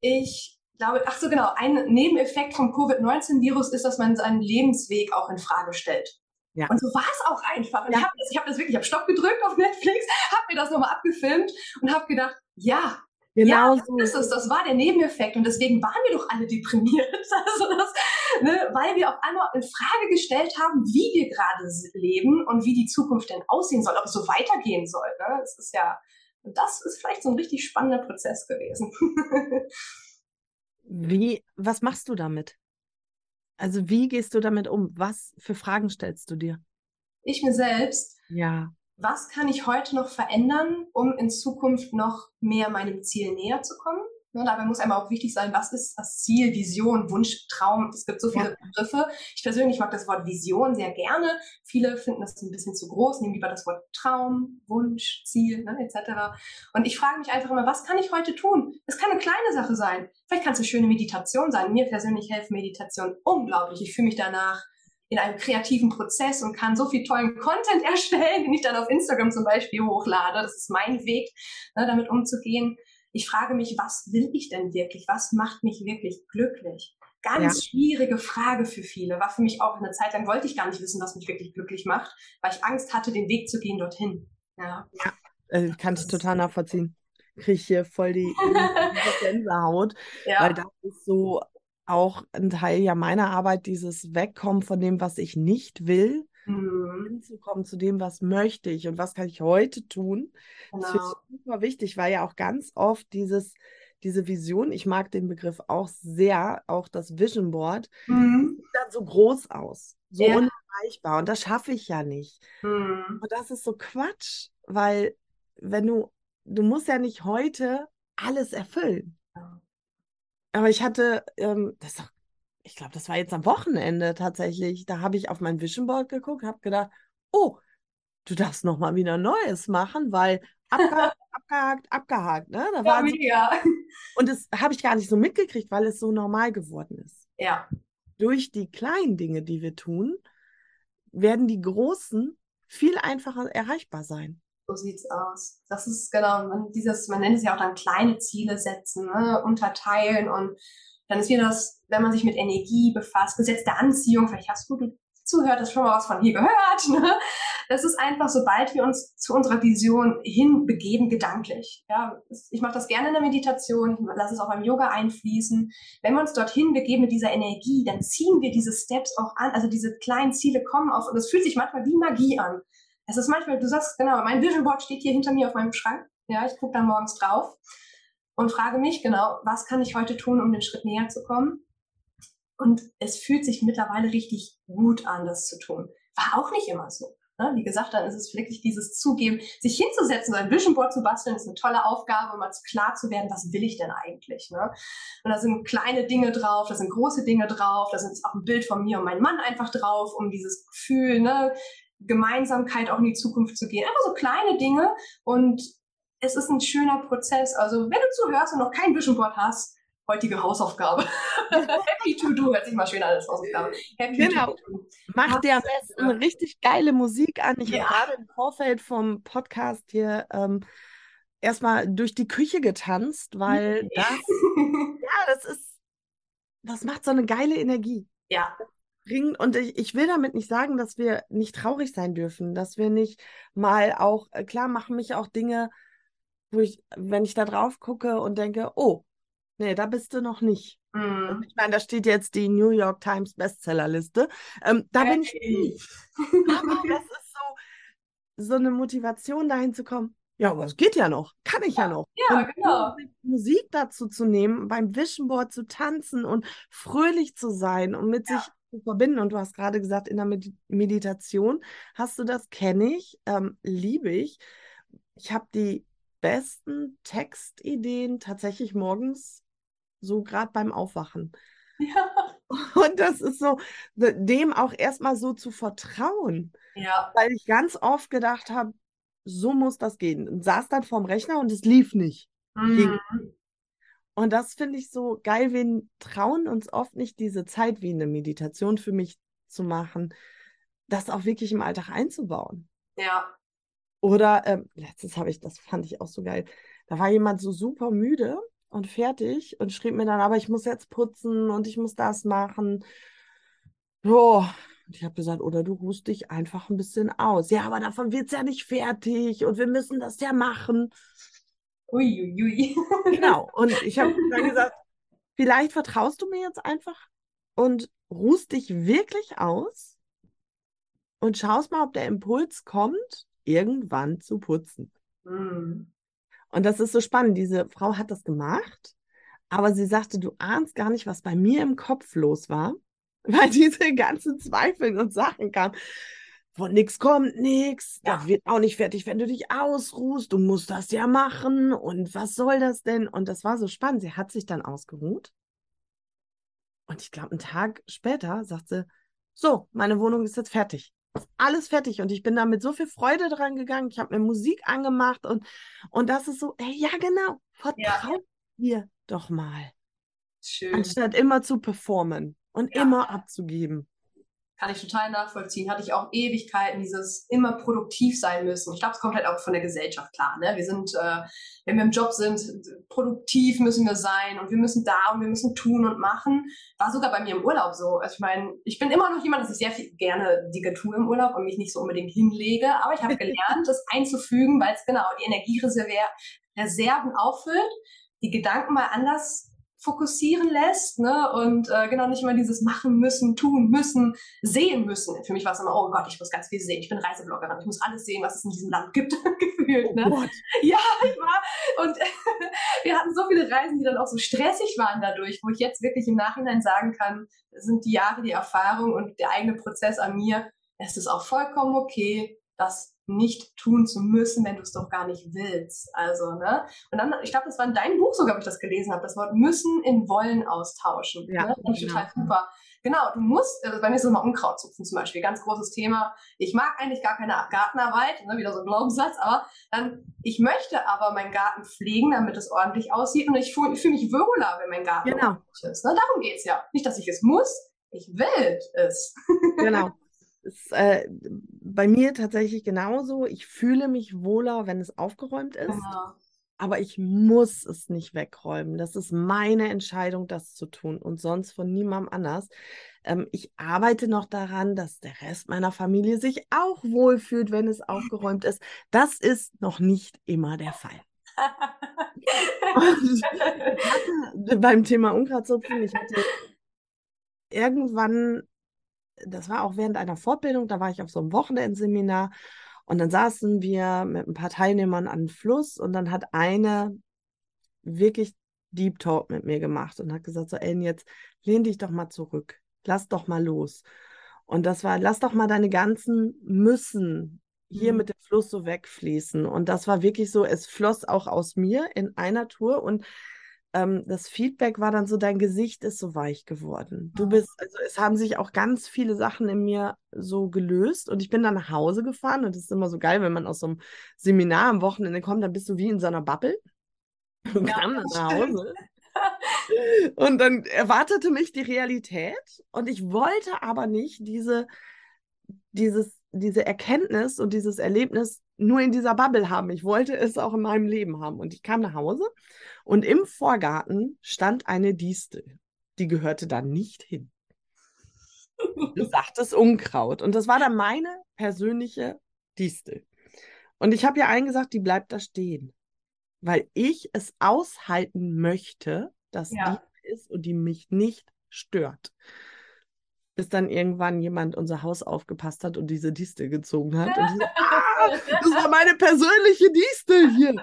[SPEAKER 2] ich glaube, ach so genau, ein Nebeneffekt vom Covid-19-Virus ist, dass man seinen Lebensweg auch in Frage stellt.
[SPEAKER 1] Ja.
[SPEAKER 2] Und so war es auch einfach. Und
[SPEAKER 1] Ja.
[SPEAKER 2] ich habe das, ich hab das wirklich, ich habe Stopp gedrückt auf Netflix, habe mir das nochmal abgefilmt und habe gedacht, ja,
[SPEAKER 1] Genau
[SPEAKER 2] ja,
[SPEAKER 1] so.
[SPEAKER 2] das ist es. Das war der Nebeneffekt und deswegen waren wir doch alle deprimiert. Also das, ne, weil wir auf einmal in Frage gestellt haben, wie wir gerade leben und wie die Zukunft denn aussehen soll, ob es so weitergehen soll. Ne? Das ist ja, das ist vielleicht so ein richtig spannender Prozess gewesen.
[SPEAKER 1] Wie, was machst du damit? Also wie gehst du damit um? Was für Fragen stellst du dir?
[SPEAKER 2] ich mir selbst,
[SPEAKER 1] Ja,
[SPEAKER 2] was kann ich heute noch verändern, um in Zukunft noch mehr meinem Ziel näher zu kommen? Ne, dabei muss einmal auch wichtig sein, was ist das Ziel, Vision, Wunsch, Traum. Es gibt so viele Begriffe. Ich persönlich mag das Wort Vision sehr gerne. Viele finden das ein bisschen zu groß, nehmen lieber das Wort Traum, Wunsch, Ziel ne, etc. Und ich frage mich einfach immer, was kann ich heute tun? Es kann eine kleine Sache sein. Vielleicht kann es eine schöne Meditation sein. Mir persönlich hilft Meditation unglaublich. Ich fühle mich danach in einem kreativen Prozess und kann so viel tollen Content erstellen, den ich dann auf Instagram zum Beispiel hochlade. Das ist mein Weg, ne, damit umzugehen. Ich frage mich, was will ich denn wirklich? Was macht mich wirklich glücklich? Ganz schwierige Frage für viele. War für mich auch eine Zeit lang, wollte ich gar nicht wissen, was mich wirklich glücklich macht, weil ich Angst hatte, den Weg zu gehen dorthin. Ja.
[SPEAKER 1] äh, kann ich total nachvollziehen. Kriege ich hier voll die, die Gänsehaut,
[SPEAKER 2] Ja.
[SPEAKER 1] weil das ist so auch ein Teil ja meiner Arbeit, dieses Wegkommen von dem, was ich nicht will,
[SPEAKER 2] Mhm.
[SPEAKER 1] hinzukommen zu dem, was möchte ich und was kann ich heute tun. Das
[SPEAKER 2] Genau.
[SPEAKER 1] ich super wichtig, weil ja auch ganz oft dieses, diese Vision, ich mag den Begriff auch sehr, auch das Vision Board,
[SPEAKER 2] Mhm.
[SPEAKER 1] sieht dann so groß aus, so
[SPEAKER 2] Ja.
[SPEAKER 1] unerreichbar und das schaffe ich ja nicht.
[SPEAKER 2] Mhm.
[SPEAKER 1] Und das ist so Quatsch, weil wenn du, du musst ja nicht heute alles erfüllen. Aber ich hatte, ähm, das ist doch, ich glaube, das war jetzt am Wochenende tatsächlich, da habe ich auf mein Vision Board geguckt, habe gedacht, oh, du darfst noch mal wieder Neues machen, weil abgehakt, abgehakt, abgehakt, ne? Da
[SPEAKER 2] Ja,
[SPEAKER 1] so,
[SPEAKER 2] mega.
[SPEAKER 1] und das habe ich gar nicht so mitgekriegt, weil es so normal geworden ist.
[SPEAKER 2] Ja.
[SPEAKER 1] Durch die kleinen Dinge, die wir tun, werden die großen viel einfacher erreichbar sein.
[SPEAKER 2] So sieht's aus. Das ist genau, man, dieses, man nennt es ja auch dann kleine Ziele setzen, ne? unterteilen und dann ist wieder das, wenn man sich mit Energie befasst, Gesetz der Anziehung, vielleicht hast du, du zuhört, hast schon mal was von hier gehört. Ne? Das ist einfach, sobald wir uns zu unserer Vision hinbegeben, gedanklich. Ja, ich mache das gerne in der Meditation, ich lasse es auch beim Yoga einfließen. Wenn wir uns dorthin begeben mit dieser Energie, dann ziehen wir diese Steps auch an, also diese kleinen Ziele kommen auf und es fühlt sich manchmal wie Magie an. Es ist manchmal, du sagst, genau, mein Vision Board steht hier hinter mir auf meinem Schrank. Ja, ich gucke da morgens drauf und frage mich genau, was kann ich heute tun, um den Schritt näher zu kommen? Und es fühlt sich mittlerweile richtig gut an, das zu tun. War auch nicht immer so. Ne? Wie gesagt, dann ist es wirklich dieses Zugeben, sich hinzusetzen, so ein Vision Board zu basteln, ist eine tolle Aufgabe, um mal klar zu werden, was will ich denn eigentlich? Ne? Und da sind kleine Dinge drauf, da sind große Dinge drauf, da ist auch ein Bild von mir und meinem Mann einfach drauf, um dieses Gefühl, ne, Gemeinsamkeit auch in die Zukunft zu gehen. Einfach so kleine Dinge und es ist ein schöner Prozess. Also wenn du zuhörst und noch kein Vision Board hast, heutige Hausaufgabe. Happy to do, hört sich mal schön an als Hausaufgabe. Happy
[SPEAKER 1] Genau.
[SPEAKER 2] to do.
[SPEAKER 1] Mach dir am besten richtig geile Musik an. Ich
[SPEAKER 2] Ja.
[SPEAKER 1] habe gerade im Vorfeld vom Podcast hier ähm, erstmal durch die Küche getanzt, weil das, ja, das ist, das macht so eine geile Energie.
[SPEAKER 2] ja.
[SPEAKER 1] Und ich, ich will damit nicht sagen, dass wir nicht traurig sein dürfen, dass wir nicht mal auch, äh, klar machen mich auch Dinge, wo ich, wenn ich da drauf gucke und denke, oh, nee, da bist du noch nicht.
[SPEAKER 2] Mhm.
[SPEAKER 1] Ich meine, da steht jetzt die New York Times Bestsellerliste. Ähm, da bin ich nicht. Aber das ist so, so eine Motivation, dahin zu kommen. Ja, aber es geht ja noch. Kann ich ja, noch.
[SPEAKER 2] Ja,
[SPEAKER 1] Und
[SPEAKER 2] genau.
[SPEAKER 1] Musik dazu zu nehmen, beim Vision Board zu tanzen und fröhlich zu sein und mit
[SPEAKER 2] Ja.
[SPEAKER 1] sich zu verbinden. Und du hast gerade gesagt, in der Med Meditation hast du das, kenne ich, ähm, liebe ich. Ich habe die besten Textideen tatsächlich morgens, so gerade beim Aufwachen.
[SPEAKER 2] Ja.
[SPEAKER 1] Und das ist so, de- dem auch erstmal so zu vertrauen,
[SPEAKER 2] Ja.
[SPEAKER 1] weil ich ganz oft gedacht habe, so muss das gehen. Und saß dann vorm Rechner und es lief nicht.
[SPEAKER 2] Mhm.
[SPEAKER 1] Und das finde ich so geil. Wir trauen uns oft nicht, diese Zeit wie eine Meditation für mich zu machen, das auch wirklich im Alltag einzubauen.
[SPEAKER 2] Ja.
[SPEAKER 1] Oder ähm, letztes habe ich, das fand ich auch so geil. Da war jemand so super müde und fertig und schrieb mir dann, aber ich muss jetzt putzen und ich muss das machen. Ja, und ich habe gesagt, oder du ruhst dich einfach ein bisschen aus. Ja, aber davon wird es ja nicht fertig und wir müssen das ja machen.
[SPEAKER 2] Uiuiui.
[SPEAKER 1] Genau. Und ich habe dann gesagt, vielleicht vertraust du mir jetzt einfach und ruhst dich wirklich aus und schaust mal, ob der Impuls kommt, irgendwann zu putzen.
[SPEAKER 2] Mhm.
[SPEAKER 1] Und das ist so spannend. Diese Frau hat das gemacht, aber sie sagte, du ahnst gar nicht, was bei mir im Kopf los war, weil diese ganzen Zweifel und Sachen kamen. Von nichts kommt nichts,
[SPEAKER 2] Ja.
[SPEAKER 1] das wird auch nicht fertig, wenn du dich ausruhst, du musst das ja machen und was soll das denn? Und das war so spannend. Sie hat sich dann ausgeruht und ich glaube, einen Tag später sagt sie, so, meine Wohnung ist jetzt fertig. Alles fertig und ich bin da mit so viel Freude dran gegangen. Ich habe mir Musik angemacht und, und das ist so, ey, ja, genau, vertrau dir doch mal,
[SPEAKER 2] Schön.
[SPEAKER 1] anstatt immer zu performen und
[SPEAKER 2] Ja.
[SPEAKER 1] immer abzugeben.
[SPEAKER 2] Kann ich total nachvollziehen. Hatte ich auch Ewigkeiten, dieses immer produktiv sein müssen. Ich glaube, es kommt halt auch von der Gesellschaft klar. Ne? Wir sind, äh, wenn wir im Job sind, produktiv müssen wir sein und wir müssen da und wir müssen tun und machen. War sogar bei mir im Urlaub so. Also ich meine, ich bin immer noch jemand, dass ich sehr viel gerne Dinge tue im Urlaub und mich nicht so unbedingt hinlege. Aber ich habe gelernt, das einzufügen, weil es genau die Energiereserven auffüllt, die Gedanken mal anders fokussieren lässt, ne? Und äh, genau nicht immer dieses machen müssen, tun müssen, sehen müssen. Für mich war es immer, oh Gott, ich muss ganz viel sehen. Ich bin Reisebloggerin, ich muss alles sehen, was es in diesem Land gibt, gefühlt.
[SPEAKER 1] Oh
[SPEAKER 2] Ne?
[SPEAKER 1] Gott.
[SPEAKER 2] Ja, ich war. Und wir hatten so viele Reisen, die dann auch so stressig waren dadurch, wo ich jetzt wirklich im Nachhinein sagen kann, das sind die Jahre, die Erfahrung und der eigene Prozess an mir. Es ist auch vollkommen okay, das nicht tun zu müssen, wenn du es doch gar nicht willst. Also, ne? Und dann, ich glaube, das war in deinem Buch sogar, wo ich das gelesen habe, das Wort müssen in wollen austauschen.
[SPEAKER 1] Ja,
[SPEAKER 2] ne? Das
[SPEAKER 1] genau.
[SPEAKER 2] total super. Genau, du musst, also bei mir ist es mal Unkraut zupfen zum Beispiel, ganz großes Thema. Ich mag eigentlich gar keine Gartenarbeit, ne, wieder so ein Glaubenssatz, aber dann, ich möchte aber meinen Garten pflegen, damit es ordentlich aussieht und ich fühle fühl mich wohler, wenn mein Garten
[SPEAKER 1] Genau.
[SPEAKER 2] ordentlich ist. Ne? Darum geht's ja. Nicht, dass ich es muss, ich will es.
[SPEAKER 1] Genau. Ist, äh, bei mir tatsächlich genauso. Ich fühle mich wohler, wenn es aufgeräumt ist,
[SPEAKER 2] Genau.
[SPEAKER 1] aber ich muss es nicht wegräumen. Das ist meine Entscheidung, das zu tun und sonst von niemandem anders. Ähm, ich arbeite noch daran, dass der Rest meiner Familie sich auch wohlfühlt, wenn es aufgeräumt ist. Das ist noch nicht immer der Fall. Beim Thema Unkrautzupfen, ich hatte irgendwann, das war auch während einer Fortbildung, da war ich auf so einem Wochenendseminar und dann saßen wir mit ein paar Teilnehmern an Fluss und dann hat eine wirklich Deep Talk mit mir gemacht und hat gesagt, so Ellen, jetzt lehn dich doch mal zurück, lass doch mal los. Und das war, lass doch mal deine ganzen Müssen hier
[SPEAKER 2] Mhm.
[SPEAKER 1] mit dem Fluss so wegfließen. Und das war wirklich so, es floss auch aus mir in einer Tour und ähm, das Feedback war dann so, dein Gesicht ist so weich geworden. Du
[SPEAKER 2] Mhm.
[SPEAKER 1] bist, also es haben sich auch ganz viele Sachen in mir so gelöst und ich bin dann nach Hause gefahren und das ist immer so geil, wenn man aus so einem Seminar am Wochenende kommt, dann bist du wie in so einer Bubble und
[SPEAKER 2] Ja,
[SPEAKER 1] kam dann nach. Hause. Und dann erwartete mich die Realität und ich wollte aber nicht diese, dieses, diese Erkenntnis und dieses Erlebnis nur in dieser Bubble haben. Ich wollte es auch in meinem Leben haben. Und ich kam nach Hause und im Vorgarten stand eine Distel. Die gehörte da nicht hin. Du sagtest Unkraut. Und das war dann meine persönliche Distel. Und ich habe ja eingesagt, die bleibt da stehen. Weil ich es aushalten möchte, dass
[SPEAKER 2] Ja.
[SPEAKER 1] die ist und die mich nicht stört. Bis dann irgendwann jemand unser Haus aufgepasst hat und diese Distel gezogen hat. Und die so, das war meine persönliche Distel hier.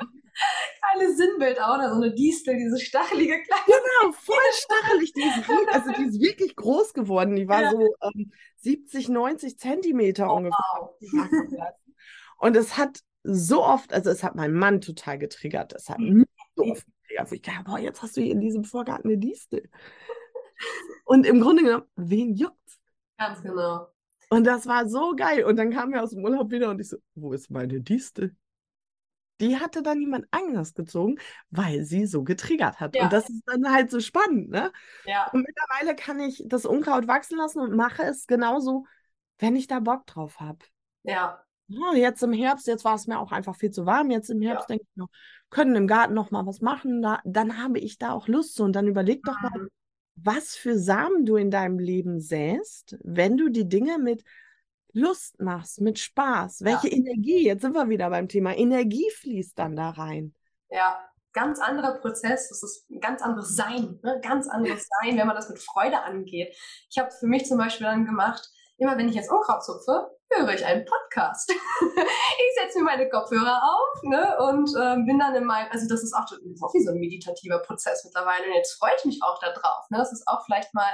[SPEAKER 2] Geiles Sinnbild auch, da so eine Distel, diese stachelige kleine.
[SPEAKER 1] Genau, voll stachelig. Die ist, also die ist wirklich groß geworden. Die war ja. so ähm, 70, 90 Zentimeter oh, ungefähr. Wow. Und es hat so oft, also es hat meinen Mann total getriggert. Es hat mhm. mich so oft getriggert, wo ich dachte, boah, jetzt hast du hier in diesem Vorgarten eine Distel. Und im Grunde genommen, wen juckt's?
[SPEAKER 2] Ganz genau.
[SPEAKER 1] Und das war so geil. Und dann kamen wir aus dem Urlaub wieder und ich so, wo ist meine Distel? Die hatte dann jemand anders gezogen, weil sie so getriggert hat. Ja. Und das ist dann halt so spannend, ne?
[SPEAKER 2] Ja.
[SPEAKER 1] Und mittlerweile kann ich das Unkraut wachsen lassen und mache es genauso, wenn ich da Bock drauf habe.
[SPEAKER 2] Ja.
[SPEAKER 1] Ja, jetzt im Herbst, jetzt war es mir auch einfach viel zu warm. Jetzt im Herbst denke ich noch, können im Garten noch mal was machen. Da, dann habe ich da auch Lust zu. Und dann überleg doch mal, mhm. Was für Samen du in deinem Leben säst, wenn du die Dinge mit Lust machst, mit Spaß. Welche ja. Energie, jetzt sind wir wieder beim Thema, Energie fließt dann da rein.
[SPEAKER 2] Ja, ganz anderer Prozess, das ist ein ganz anderes Sein, ne? ganz anderes Sein, wenn man das mit Freude angeht. Ich habe für mich zum Beispiel dann gemacht, immer wenn ich jetzt Unkraut zupfe, höre ich einen Podcast. ich setze mir meine Kopfhörer auf ne, und äh, bin dann in meinem, also das ist auch, das ist auch wie so ein meditativer Prozess mittlerweile und jetzt freue ich mich auch darauf. Ne? Das ist auch vielleicht mal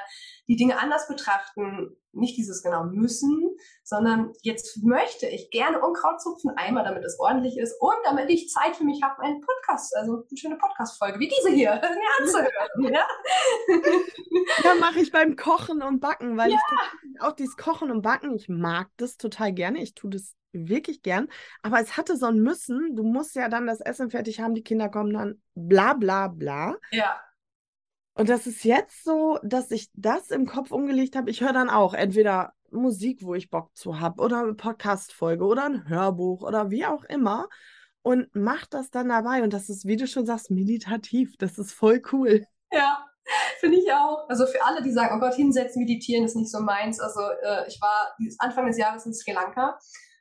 [SPEAKER 2] die Dinge anders betrachten, nicht dieses genau müssen, sondern jetzt möchte ich gerne Unkraut zupfen, einmal damit es ordentlich ist und damit ich Zeit für mich habe, einen Podcast, also eine schöne Podcast-Folge wie diese hier, mir anzuhören. ja,
[SPEAKER 1] ja mache ich beim Kochen und Backen, weil ja. ich auch dieses Kochen und Backen, ich mag das total gerne, ich tue das wirklich gern, aber es hatte so ein Müssen, du musst ja dann das Essen fertig haben, die Kinder kommen dann, bla bla bla.
[SPEAKER 2] Ja.
[SPEAKER 1] Und das ist jetzt so, dass ich das im Kopf umgelegt habe. Ich höre dann auch entweder Musik, wo ich Bock zu habe, oder eine Podcast-Folge oder ein Hörbuch oder wie auch immer und mache das dann dabei. Und das ist, wie du schon sagst, meditativ. Das ist voll cool.
[SPEAKER 2] Ja, Finde ich auch. Also für alle, die sagen, oh Gott, hinsetzen, meditieren ist nicht so meins. Also äh, ich war Anfang des Jahres in Sri Lanka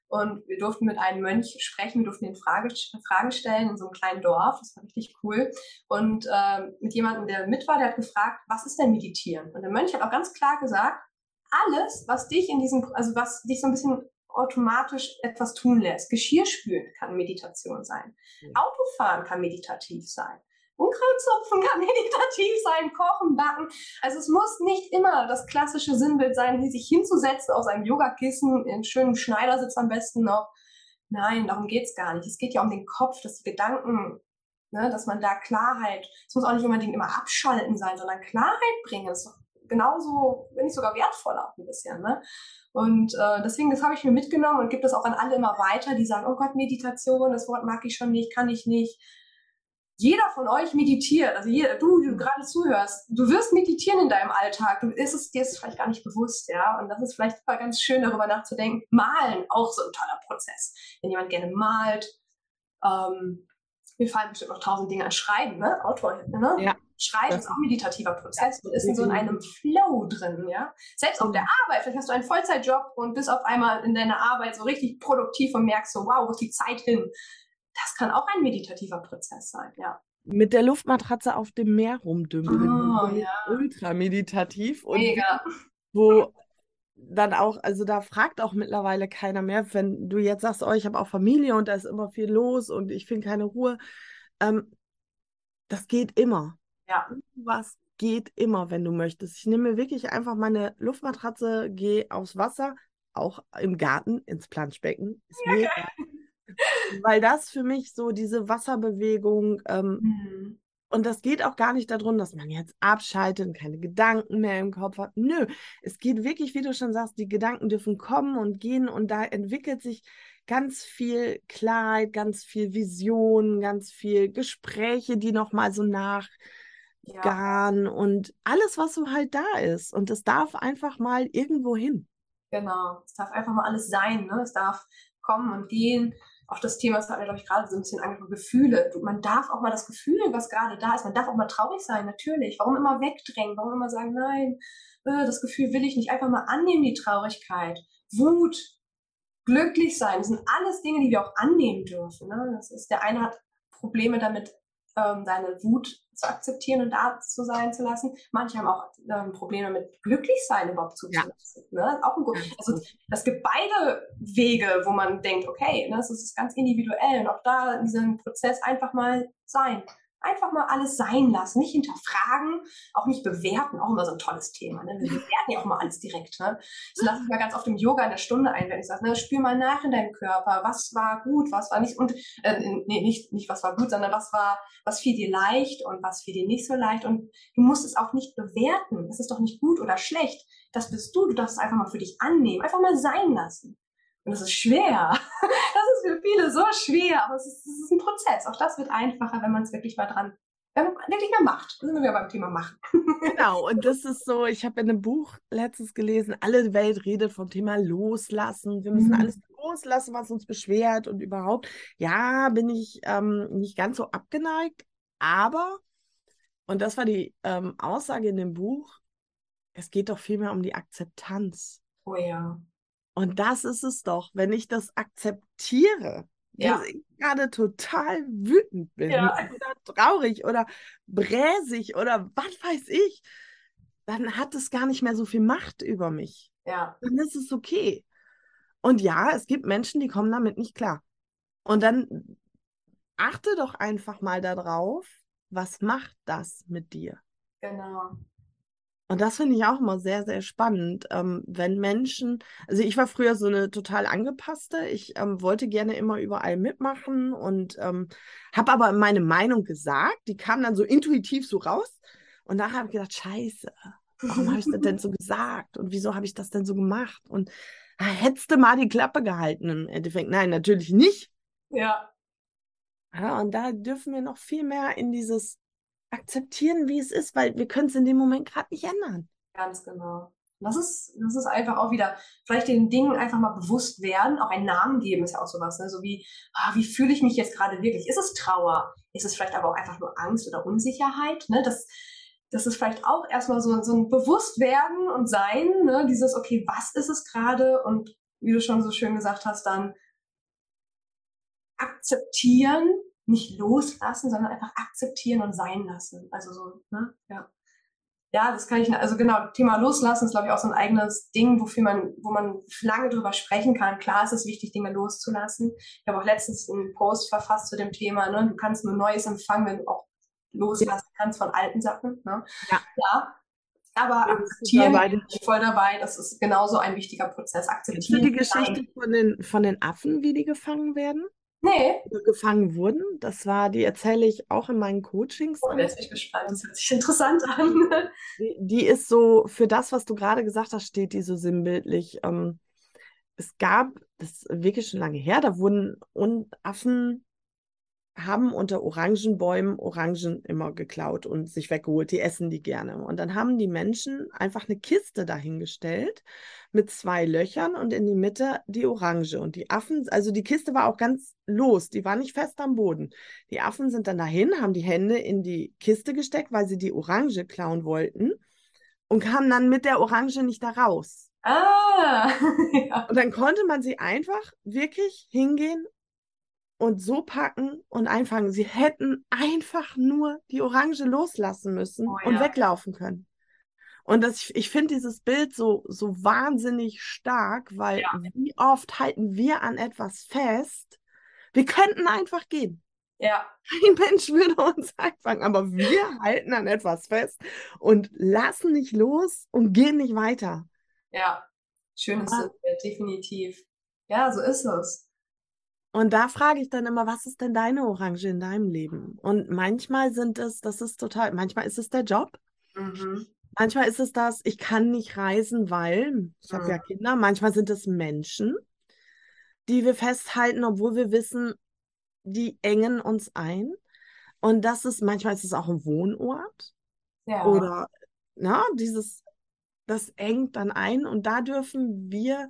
[SPEAKER 2] und wir durften mit einem Mönch sprechen, wir durften ihn Frage, Fragen stellen in so einem kleinen Dorf. Das war richtig cool. Und äh, mit jemandem, der mit war, der hat gefragt, was ist denn Meditieren? Und der Mönch hat auch ganz klar gesagt, alles, was dich in diesem, also was dich so ein bisschen automatisch etwas tun lässt. Geschirr spülen kann Meditation sein. Mhm. Autofahren kann meditativ sein. Unkrautzupfen kann meditativ sein, kochen, backen. Also es muss nicht immer das klassische Sinnbild sein, wie sich hinzusetzen aus einem Yogakissen, in schönem Schneidersitz am besten noch. Nein, darum geht's gar nicht. Es geht ja um den Kopf, dass die Gedanken, ne, dass man da Klarheit, es muss auch nicht unbedingt immer abschalten sein, sondern Klarheit bringen. Das ist genauso, wenn nicht sogar wertvoller ein bisschen. Ne? Und äh, deswegen, das habe ich mir mitgenommen und gebe das auch an alle immer weiter, die sagen, oh Gott, Meditation, das Wort mag ich schon nicht, kann ich nicht jeder von euch meditiert, also jeder, du, du gerade zuhörst, du wirst meditieren in deinem Alltag, du ist es dir ist vielleicht gar nicht bewusst, ja, und das ist vielleicht mal ganz schön darüber nachzudenken. Malen, auch so ein toller Prozess. Wenn jemand gerne malt, ähm, mir fallen bestimmt noch tausend Dinge an Schreiben, ne, Autor, ne?
[SPEAKER 1] Ja.
[SPEAKER 2] Schreiben das ist auch ein meditativer Prozess. Du bist in so in einem Flow drin, ja. Selbst auf der Arbeit, vielleicht hast du einen Vollzeitjob und bist auf einmal in deiner Arbeit so richtig produktiv und merkst so, wow, wo ist die Zeit hin? Das kann auch ein meditativer Prozess sein, ja.
[SPEAKER 1] Mit der Luftmatratze auf dem Meer rumdümpeln.
[SPEAKER 2] Oh, ja.
[SPEAKER 1] Ultra meditativ.
[SPEAKER 2] Und Mega.
[SPEAKER 1] Wo dann auch, also da fragt auch mittlerweile keiner mehr, wenn du jetzt sagst, oh, ich habe auch Familie und da ist immer viel los und ich finde keine Ruhe. Ähm, das geht immer.
[SPEAKER 2] Ja.
[SPEAKER 1] Was geht immer, wenn du möchtest. Ich nehme wirklich einfach meine Luftmatratze, gehe aufs Wasser, auch im Garten, ins Planschbecken. Ist ja, mir weil das für mich so diese Wasserbewegung ähm, mhm. und das geht auch gar nicht darum, dass man jetzt abschaltet und keine Gedanken mehr im Kopf hat. Nö, es geht wirklich, wie du schon sagst, die Gedanken dürfen kommen und gehen und da entwickelt sich ganz viel Klarheit, ganz viel Vision, ganz viel Gespräche, die nochmal so nach ja. und alles, was so halt da ist. Und es darf einfach mal irgendwo hin.
[SPEAKER 2] Genau, es darf einfach mal alles sein. Ne? Es darf kommen und gehen auch das Thema, das hat mir, glaube ich, gerade so ein bisschen angesprochen, Gefühle. Man darf auch mal das Gefühl, was gerade da ist, man darf auch mal traurig sein, natürlich. Warum immer wegdrängen? Warum immer sagen, nein, äh, das Gefühl will ich nicht. Einfach mal annehmen, die Traurigkeit, Wut, glücklich sein. Das sind alles Dinge, die wir auch annehmen dürfen. Ne? Das ist, der eine hat Probleme damit, ähm, deine Wut zu akzeptieren und da zu sein zu lassen. Manche haben auch ähm, Probleme mit glücklich sein überhaupt zuzulassen. Ja. Ne? Auch ein Grund. Also es gibt beide Wege, wo man denkt, okay, ne, das ist ganz individuell und auch da in diesem Prozess einfach mal sein. Einfach mal alles sein lassen, nicht hinterfragen, auch nicht bewerten, auch immer so ein tolles Thema. Ne? Wir bewerten ja auch mal alles direkt. Ne? Das lasse ich mir ganz oft im Yoga in der Stunde ein, wenn ich sage, ne, spür mal nach in deinem Körper, was war gut, was war nicht und äh, nee, nicht, nicht was war gut, sondern was war, was fiel dir leicht und was fiel dir nicht so leicht. Und du musst es auch nicht bewerten. Es ist doch nicht gut oder schlecht. Das bist du. Du darfst es einfach mal für dich annehmen, einfach mal sein lassen. Und das ist schwer. Das ist für viele so schwer, aber es ist, es ist ein Prozess. Auch das wird einfacher, wenn man es wirklich mal dran, wenn man wirklich mal macht. Da sind wir wieder beim Thema machen.
[SPEAKER 1] Genau, und das ist so, ich habe in einem Buch letztens gelesen, alle Welt redet vom Thema Loslassen. Wir müssen mhm. alles loslassen, was uns beschwert und überhaupt. Ja, bin ich ähm, nicht ganz so abgeneigt, aber, und das war die ähm, Aussage in dem Buch, es geht doch vielmehr um die Akzeptanz.
[SPEAKER 2] Oh ja.
[SPEAKER 1] Und das ist es doch, wenn ich das akzeptiere, ja. dass ich gerade total wütend bin ja. oder traurig oder bräsig oder was weiß ich, dann hat es gar nicht mehr so viel Macht über mich.
[SPEAKER 2] Ja.
[SPEAKER 1] Dann ist es okay. Und ja, es gibt Menschen, die kommen damit nicht klar. Und dann achte doch einfach mal darauf, was macht das mit dir?
[SPEAKER 2] Genau.
[SPEAKER 1] Und das finde ich auch immer sehr, sehr spannend, ähm, wenn Menschen, also ich war früher so eine total angepasste, ich ähm, wollte gerne immer überall mitmachen und ähm, habe aber meine Meinung gesagt, die kam dann so intuitiv so raus und nachher habe ich gedacht, scheiße, warum habe ich das denn so gesagt und wieso habe ich das denn so gemacht und ah, hättest du mal die Klappe gehalten im Endeffekt? Nein, natürlich nicht.
[SPEAKER 2] Ja.
[SPEAKER 1] Ja, und da dürfen wir noch viel mehr in dieses akzeptieren, wie es ist, weil wir können es in dem Moment gerade nicht ändern.
[SPEAKER 2] Ganz genau. Das ist, das ist einfach auch wieder, vielleicht den Dingen einfach mal bewusst werden, auch einen Namen geben ist ja auch sowas, ne? so wie, ah, wie fühle ich mich jetzt gerade wirklich? Ist es Trauer? Ist es vielleicht aber auch einfach nur Angst oder Unsicherheit? Ne? Das, das ist vielleicht auch erstmal so, so ein Bewusstwerden und Sein, ne? dieses, okay, was ist es gerade? Und wie du schon so schön gesagt hast, dann akzeptieren, nicht loslassen, sondern einfach akzeptieren und sein lassen. Also so, ne? Ja. Ja, das kann ich, also genau, Thema Loslassen ist, glaube ich, auch so ein eigenes Ding, wofür man, wo man lange drüber sprechen kann. Klar ist es wichtig, Dinge loszulassen. Ich habe auch letztens einen Post verfasst zu dem Thema, ne? Du kannst nur Neues empfangen, wenn du auch loslassen kannst von alten Sachen. Ne?
[SPEAKER 1] Ja.
[SPEAKER 2] ja. Aber akzeptieren, bin ich voll dabei, das ist genauso ein wichtiger Prozess. Akzeptieren.
[SPEAKER 1] Du die Geschichte von den, von den Affen, wie die gefangen werden?
[SPEAKER 2] Nee.
[SPEAKER 1] gefangen wurden. Das war, die erzähle ich auch in meinen Coachings.
[SPEAKER 2] Oh, jetzt bin ich gespannt. Das hört sich interessant an.
[SPEAKER 1] Die, die, ist so, für das, was du gerade gesagt hast, steht die so sinnbildlich. Ähm, es gab, das ist wirklich schon lange her, da wurden Affen haben unter Orangenbäumen Orangen immer geklaut und sich weggeholt. Die essen die gerne. Und dann haben die Menschen einfach eine Kiste dahingestellt mit zwei Löchern und in die Mitte die Orange. Und die Affen, also die Kiste war auch ganz los, die war nicht fest am Boden. Die Affen sind dann dahin, haben die Hände in die Kiste gesteckt, weil sie die Orange klauen wollten und kamen dann mit der Orange nicht da raus.
[SPEAKER 2] Ah!
[SPEAKER 1] ja. Und dann konnte man sie einfach wirklich hingehen und so packen und einfangen. Sie hätten einfach nur die Orange loslassen müssen oh, ja. und weglaufen können. Und das, ich, ich finde dieses Bild so, so wahnsinnig stark, weil ja. wie oft halten wir an etwas fest? Wir könnten einfach gehen.
[SPEAKER 2] Ja.
[SPEAKER 1] Kein Mensch würde uns einfangen, aber wir halten an etwas fest und lassen nicht los und gehen nicht weiter.
[SPEAKER 2] Ja, schönes ja. Definitiv. Ja, so ist es.
[SPEAKER 1] Und da frage ich dann immer, was ist denn deine Orange in deinem Leben? Und manchmal sind es, das ist total, manchmal ist es der Job. Mhm. Manchmal ist es das, ich kann nicht reisen, weil ich mhm. habe ja Kinder. Manchmal sind es Menschen, die wir festhalten, obwohl wir wissen, die engen uns ein. Und das ist, manchmal ist es auch ein Wohnort. Ja. Oder, na, dieses, das engt dann ein. Und da dürfen wir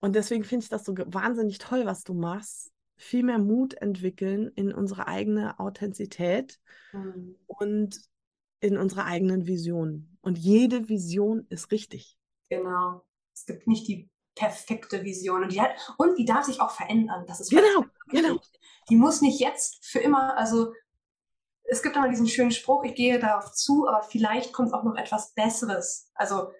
[SPEAKER 1] und deswegen finde ich das so wahnsinnig toll, was du machst. Viel mehr Mut entwickeln in unsere eigene Authentizität mhm. und in unsere eigenen Visionen. Und jede Vision ist richtig.
[SPEAKER 2] Genau. Es gibt nicht die perfekte Vision. Und die, hat, und die darf sich auch verändern. Das ist
[SPEAKER 1] genau, genau.
[SPEAKER 2] Die muss nicht jetzt für immer, also es gibt immer diesen schönen Spruch, ich gehe darauf zu, aber vielleicht kommt auch noch etwas Besseres. Also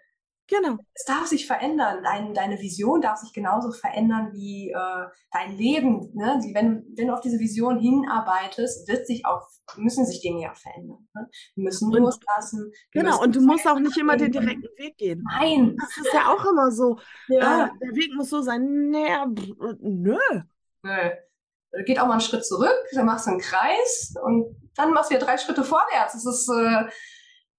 [SPEAKER 1] Genau.
[SPEAKER 2] Es darf sich verändern. Dein, deine Vision darf sich genauso verändern wie äh, dein Leben. Ne? Die, wenn, wenn du auf diese Vision hinarbeitest, wird sich auch, müssen sich Dinge ja verändern. Ne? Wir müssen
[SPEAKER 1] Und-
[SPEAKER 2] loslassen. wir
[SPEAKER 1] Genau,
[SPEAKER 2] müssen
[SPEAKER 1] und du musst auch nicht immer den direkten Weg gehen.
[SPEAKER 2] Nein.
[SPEAKER 1] Das ist ja auch immer so.
[SPEAKER 2] Ja.
[SPEAKER 1] Ah, der Weg muss so sein. Pff, nö.
[SPEAKER 2] Nö. Geht auch mal einen Schritt zurück, dann machst du einen Kreis und dann machst du wieder drei Schritte vorwärts. Das ist, äh,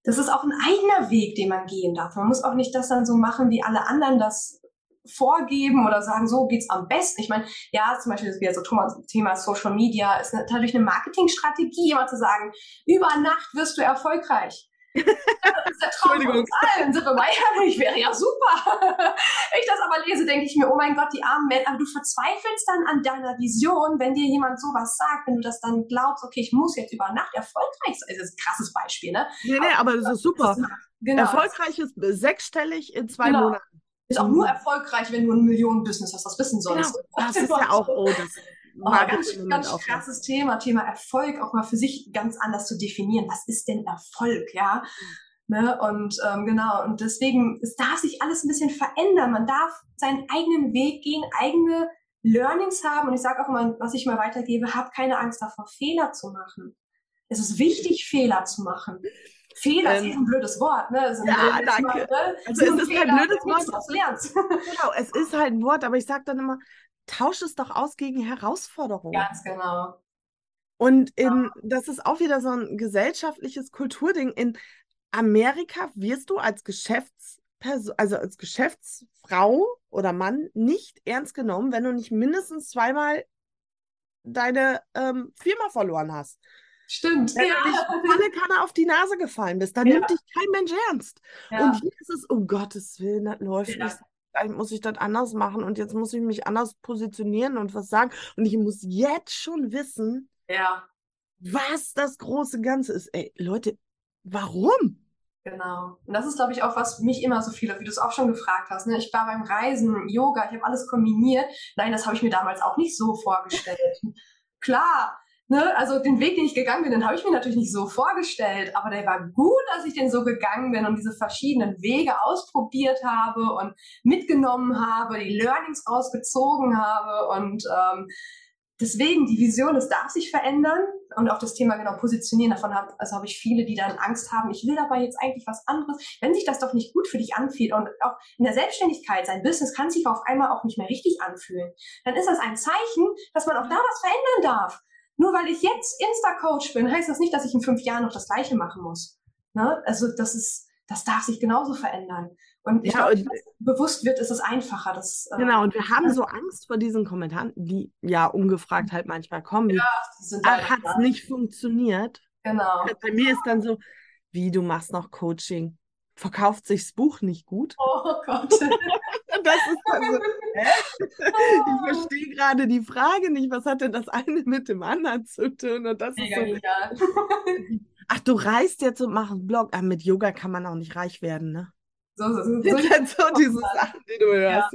[SPEAKER 2] das ist auch ein eigener Weg, den man gehen darf. Man muss auch nicht das dann so machen, wie alle anderen das vorgeben oder sagen, so geht's am besten. Ich meine, ja, zum Beispiel das wieder so Thomas- Thema Social Media ist natürlich eine Marketingstrategie, immer zu sagen, über Nacht wirst du erfolgreich. Das
[SPEAKER 1] Entschuldigung.
[SPEAKER 2] uns allen. Ehrlich, wäre ja super. Wenn ich das aber lese, denke ich mir, oh mein Gott, die armen Menschen, aber du verzweifelst dann an deiner Vision, wenn dir jemand sowas sagt, wenn du das dann glaubst, okay, ich muss jetzt über Nacht erfolgreich sein. Das ist ein krasses Beispiel, ne?
[SPEAKER 1] Nee, nee, aber das ist super.
[SPEAKER 2] Das ist, genau.
[SPEAKER 1] Erfolgreich ist sechsstellig in zwei
[SPEAKER 2] Genau.
[SPEAKER 1] Monaten.
[SPEAKER 2] Ist auch nur erfolgreich, wenn du ein Millionen-Business hast. Was wissen sonst?
[SPEAKER 1] Genau. Das ist ja auch, oh, das
[SPEAKER 2] Oh, ganz, ganz krasses Thema, Thema Erfolg, auch mal für sich ganz anders zu definieren. Was ist denn Erfolg, ja? Ne? Und ähm, genau, und deswegen, es darf sich alles ein bisschen verändern. Man darf seinen eigenen Weg gehen, eigene Learnings haben. Und ich sage auch immer, was ich mal weitergebe, hab keine Angst davor, Fehler zu machen. Es ist wichtig, Fehler zu machen. Fehler ist
[SPEAKER 1] Ähm,
[SPEAKER 2] eh ein blödes Wort, ne? Ist ein
[SPEAKER 1] ja,
[SPEAKER 2] blödes
[SPEAKER 1] danke.
[SPEAKER 2] Wort, ne?
[SPEAKER 1] Also es ist kein
[SPEAKER 2] Fehler,
[SPEAKER 1] blödes
[SPEAKER 2] nichts,
[SPEAKER 1] Wort. Genau, es ist halt ein Wort, aber ich sage dann immer, tausch es doch aus gegen Herausforderungen.
[SPEAKER 2] Ganz genau.
[SPEAKER 1] Und in, das ist auch wieder so ein gesellschaftliches Kulturding. In Amerika wirst du als Geschäftsperson, also als Geschäftsfrau oder Mann nicht ernst genommen, wenn du nicht mindestens zweimal deine ähm, Firma verloren hast.
[SPEAKER 2] Stimmt.
[SPEAKER 1] Wenn du nicht volle Kanne auf die Nase gefallen bist, dann
[SPEAKER 2] Ja.
[SPEAKER 1] nimmt dich kein Mensch ernst.
[SPEAKER 2] Ja.
[SPEAKER 1] Und hier ist es, um Gottes Willen, das läuft
[SPEAKER 2] Ja.
[SPEAKER 1] nicht. Muss ich das anders machen und jetzt muss ich mich anders positionieren und was sagen. Und ich muss jetzt schon wissen,
[SPEAKER 2] ja.
[SPEAKER 1] was das große Ganze ist. Ey, Leute, warum?
[SPEAKER 2] Genau. Und das ist, glaube ich, auch, was mich immer so viele, wie du es auch schon gefragt hast. Ne? Ich war beim Reisen, Yoga, ich habe alles kombiniert. Nein, das habe ich mir damals auch nicht so vorgestellt. Klar, ne? also den Weg, den ich gegangen bin, den habe ich mir natürlich nicht so vorgestellt. Aber der war gut, dass ich den so gegangen bin und diese verschiedenen Wege ausprobiert habe und mitgenommen habe, die Learnings rausgezogen habe und ähm, Deswegen, die Vision, es darf sich verändern. Und auch das Thema genau positionieren, davon habe also habe ich viele, die dann Angst haben, ich will dabei jetzt eigentlich was anderes. Wenn sich das doch nicht gut für dich anfühlt und auch in der Selbstständigkeit, sein Business kann sich auf einmal auch nicht mehr richtig anfühlen, dann ist das ein Zeichen, dass man auch da was verändern darf. Nur weil ich jetzt Insta-Coach bin, heißt das nicht, dass ich in fünf Jahren noch das Gleiche machen muss. Ne? Also das ist, das darf sich genauso verändern. Und ich
[SPEAKER 1] Ja,
[SPEAKER 2] glaube,
[SPEAKER 1] und-
[SPEAKER 2] wenn das bewusst wird, ist es einfacher. Das, äh,
[SPEAKER 1] Genau, und wir haben so Angst vor diesen Kommentaren, die ja ungefragt halt manchmal kommen. Wie,
[SPEAKER 2] die sind
[SPEAKER 1] ach,
[SPEAKER 2] leider
[SPEAKER 1] hat's
[SPEAKER 2] da.
[SPEAKER 1] nicht funktioniert?
[SPEAKER 2] Genau.
[SPEAKER 1] Bei mir ist dann so, wie, du machst noch Coaching. Verkauft sich das Buch nicht gut?
[SPEAKER 2] Oh Gott.
[SPEAKER 1] Das ist dann so, hä? Ich verstehe gerade die Frage nicht. Was hat denn das eine mit dem anderen zu tun? Und das ist
[SPEAKER 2] Mega
[SPEAKER 1] so,
[SPEAKER 2] genial.
[SPEAKER 1] ach, du reist jetzt und machst einen Blog. Ah, mit Yoga kann man auch nicht reich werden, ne?
[SPEAKER 2] So, so, so,
[SPEAKER 1] Das
[SPEAKER 2] so.
[SPEAKER 1] sind so diese Sachen, die du hörst.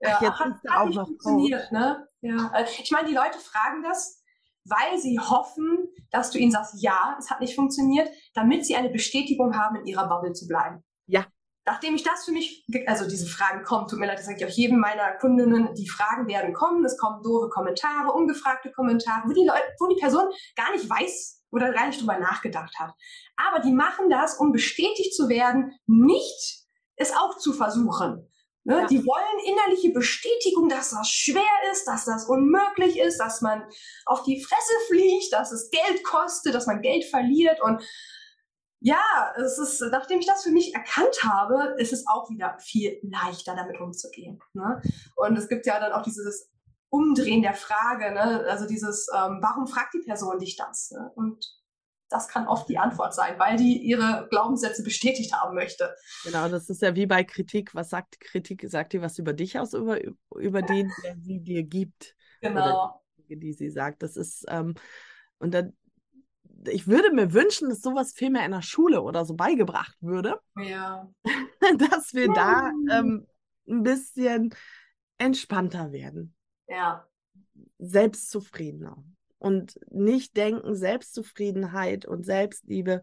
[SPEAKER 2] Ja,
[SPEAKER 1] Ach, jetzt
[SPEAKER 2] hat,
[SPEAKER 1] bist du
[SPEAKER 2] hat
[SPEAKER 1] auch noch
[SPEAKER 2] funktioniert, ne? Ja. äh, Ich meine, die Leute fragen das, weil sie hoffen, dass du ihnen sagst, ja, es hat nicht funktioniert, damit sie eine Bestätigung haben, in ihrer Bubble zu bleiben.
[SPEAKER 1] Ja.
[SPEAKER 2] Nachdem ich das für mich, also diese Fragen kommen, tut mir leid, das sage ich auch jedem meiner Kundinnen, die Fragen werden kommen, es kommen doofe Kommentare, ungefragte Kommentare, wo die Leute, wo die Person gar nicht weiß oder gar nicht drüber nachgedacht hat. Aber die machen das, um bestätigt zu werden, nicht es auch zu versuchen. Ne?
[SPEAKER 1] Ja.
[SPEAKER 2] Die wollen innerliche Bestätigung, dass das schwer ist, dass das unmöglich ist, dass man auf die Fresse fliegt, dass es Geld kostet, dass man Geld verliert. Und ja, es ist, nachdem ich das für mich erkannt habe, ist es auch wieder viel leichter, damit umzugehen. Ne? Und es gibt ja dann auch dieses Umdrehen der Frage, ne? also dieses, ähm, warum fragt die Person dich das? Ne? Und das kann oft die Antwort sein, weil die ihre Glaubenssätze bestätigt haben möchte.
[SPEAKER 1] Genau, das ist ja wie bei Kritik. Was sagt die Kritik? Sagt die was über dich aus, über, über den, der sie dir gibt?
[SPEAKER 2] Genau.
[SPEAKER 1] Dinge, die sie sagt. Das ist, ähm, und dann, ich würde mir wünschen, dass sowas viel mehr in der Schule oder so beigebracht würde,
[SPEAKER 2] Ja.
[SPEAKER 1] dass wir da ähm, ein bisschen entspannter werden,
[SPEAKER 2] Ja.
[SPEAKER 1] selbstzufriedener. Und nicht denken, Selbstzufriedenheit und Selbstliebe,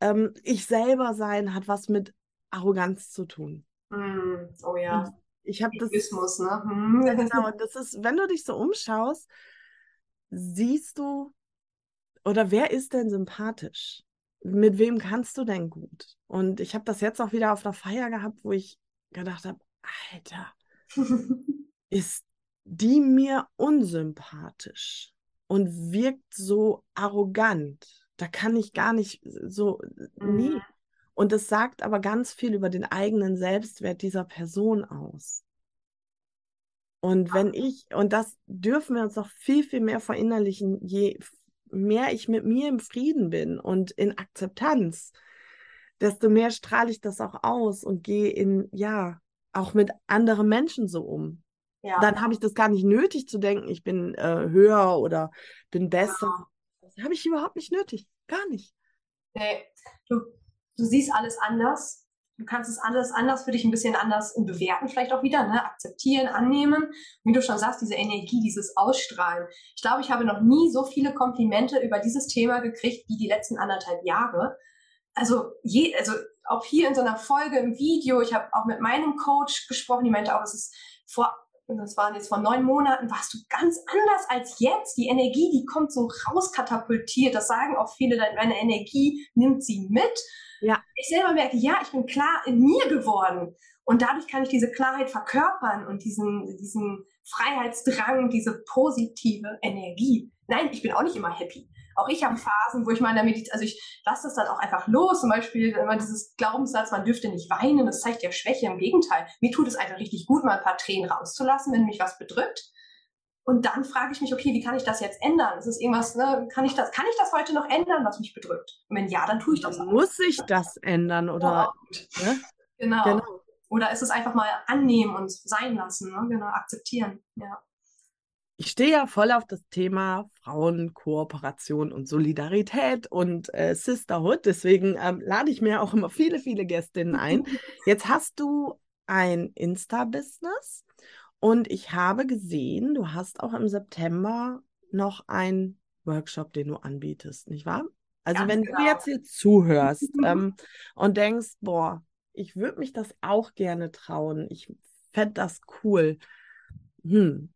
[SPEAKER 1] ähm, ich selber sein hat was mit Arroganz zu tun.
[SPEAKER 2] Mm, oh ja. Und
[SPEAKER 1] ich habe das.
[SPEAKER 2] Egoismus, ne?
[SPEAKER 1] Ja, genau. Das ist, wenn du dich so umschaust, siehst du, oder wer ist denn sympathisch? Mit wem kannst du denn gut? Und ich habe das jetzt auch wieder auf einer Feier gehabt, wo ich gedacht habe, Alter, ist die mir unsympathisch und wirkt so arrogant. Da kann ich gar nicht so, nie. Mhm. Und es sagt aber ganz viel über den eigenen Selbstwert dieser Person aus. Und wenn ich, und das dürfen wir uns noch viel, viel mehr verinnerlichen, je mehr ich mit mir im Frieden bin und in Akzeptanz, desto mehr strahle ich das auch aus und gehe in, ja, auch mit anderen Menschen so um. Ja. Dann habe ich das gar nicht nötig zu denken, ich bin äh, höher oder bin besser. Ja. Das habe ich überhaupt nicht nötig. Gar nicht.
[SPEAKER 2] Nee, du, du siehst alles anders. Du kannst es alles anders für dich ein bisschen anders bewerten, vielleicht auch wieder, ne? akzeptieren, annehmen. Wie du schon sagst, diese Energie, dieses Ausstrahlen. Ich glaube, ich habe noch nie so viele Komplimente über dieses Thema gekriegt wie die letzten anderthalb Jahre. Also, je, also auch hier in so einer Folge im Video, ich habe auch mit meinem Coach gesprochen, die meinte auch, es ist vor und das waren jetzt vor neun Monaten, warst du ganz anders als jetzt. Die Energie, die kommt so rauskatapultiert. Das sagen auch viele, deine Energie nimmt sie mit. Ja. Ich selber merke, ja, ich bin klar in mir geworden. Und dadurch kann ich diese Klarheit verkörpern und diesen, diesen Freiheitsdrang, diese positive Energie. Nein, ich bin auch nicht immer happy. Auch ich habe Phasen, wo ich Meditation, also ich lasse das dann auch einfach los. Zum Beispiel immer dieses Glaubenssatz, man dürfte nicht weinen, das zeigt ja Schwäche. Im Gegenteil, mir tut es einfach richtig gut, mal ein paar Tränen rauszulassen, wenn mich was bedrückt. Und dann frage ich mich, okay, wie kann ich das jetzt ändern? Ist es irgendwas, ne, kann ich das, kann ich das heute noch ändern, was mich bedrückt? Und wenn ja, dann tue ich das
[SPEAKER 1] auch. Muss ich das ändern oder?
[SPEAKER 2] Oh, ne? genau. genau. Oder ist es einfach mal annehmen und sein lassen, ne? genau, akzeptieren, ja.
[SPEAKER 1] Ich stehe ja voll auf das Thema Frauenkooperation und Solidarität und äh, Sisterhood. Deswegen ähm, lade ich mir auch immer viele, viele Gästinnen ein. Jetzt hast du ein Insta-Business und ich habe gesehen, du hast auch im September noch einen Workshop, den du anbietest, nicht wahr? Also Ganz wenn genau. du jetzt hier zuhörst ähm, und denkst, boah, ich würde mich das auch gerne trauen, ich fände das cool. Hm,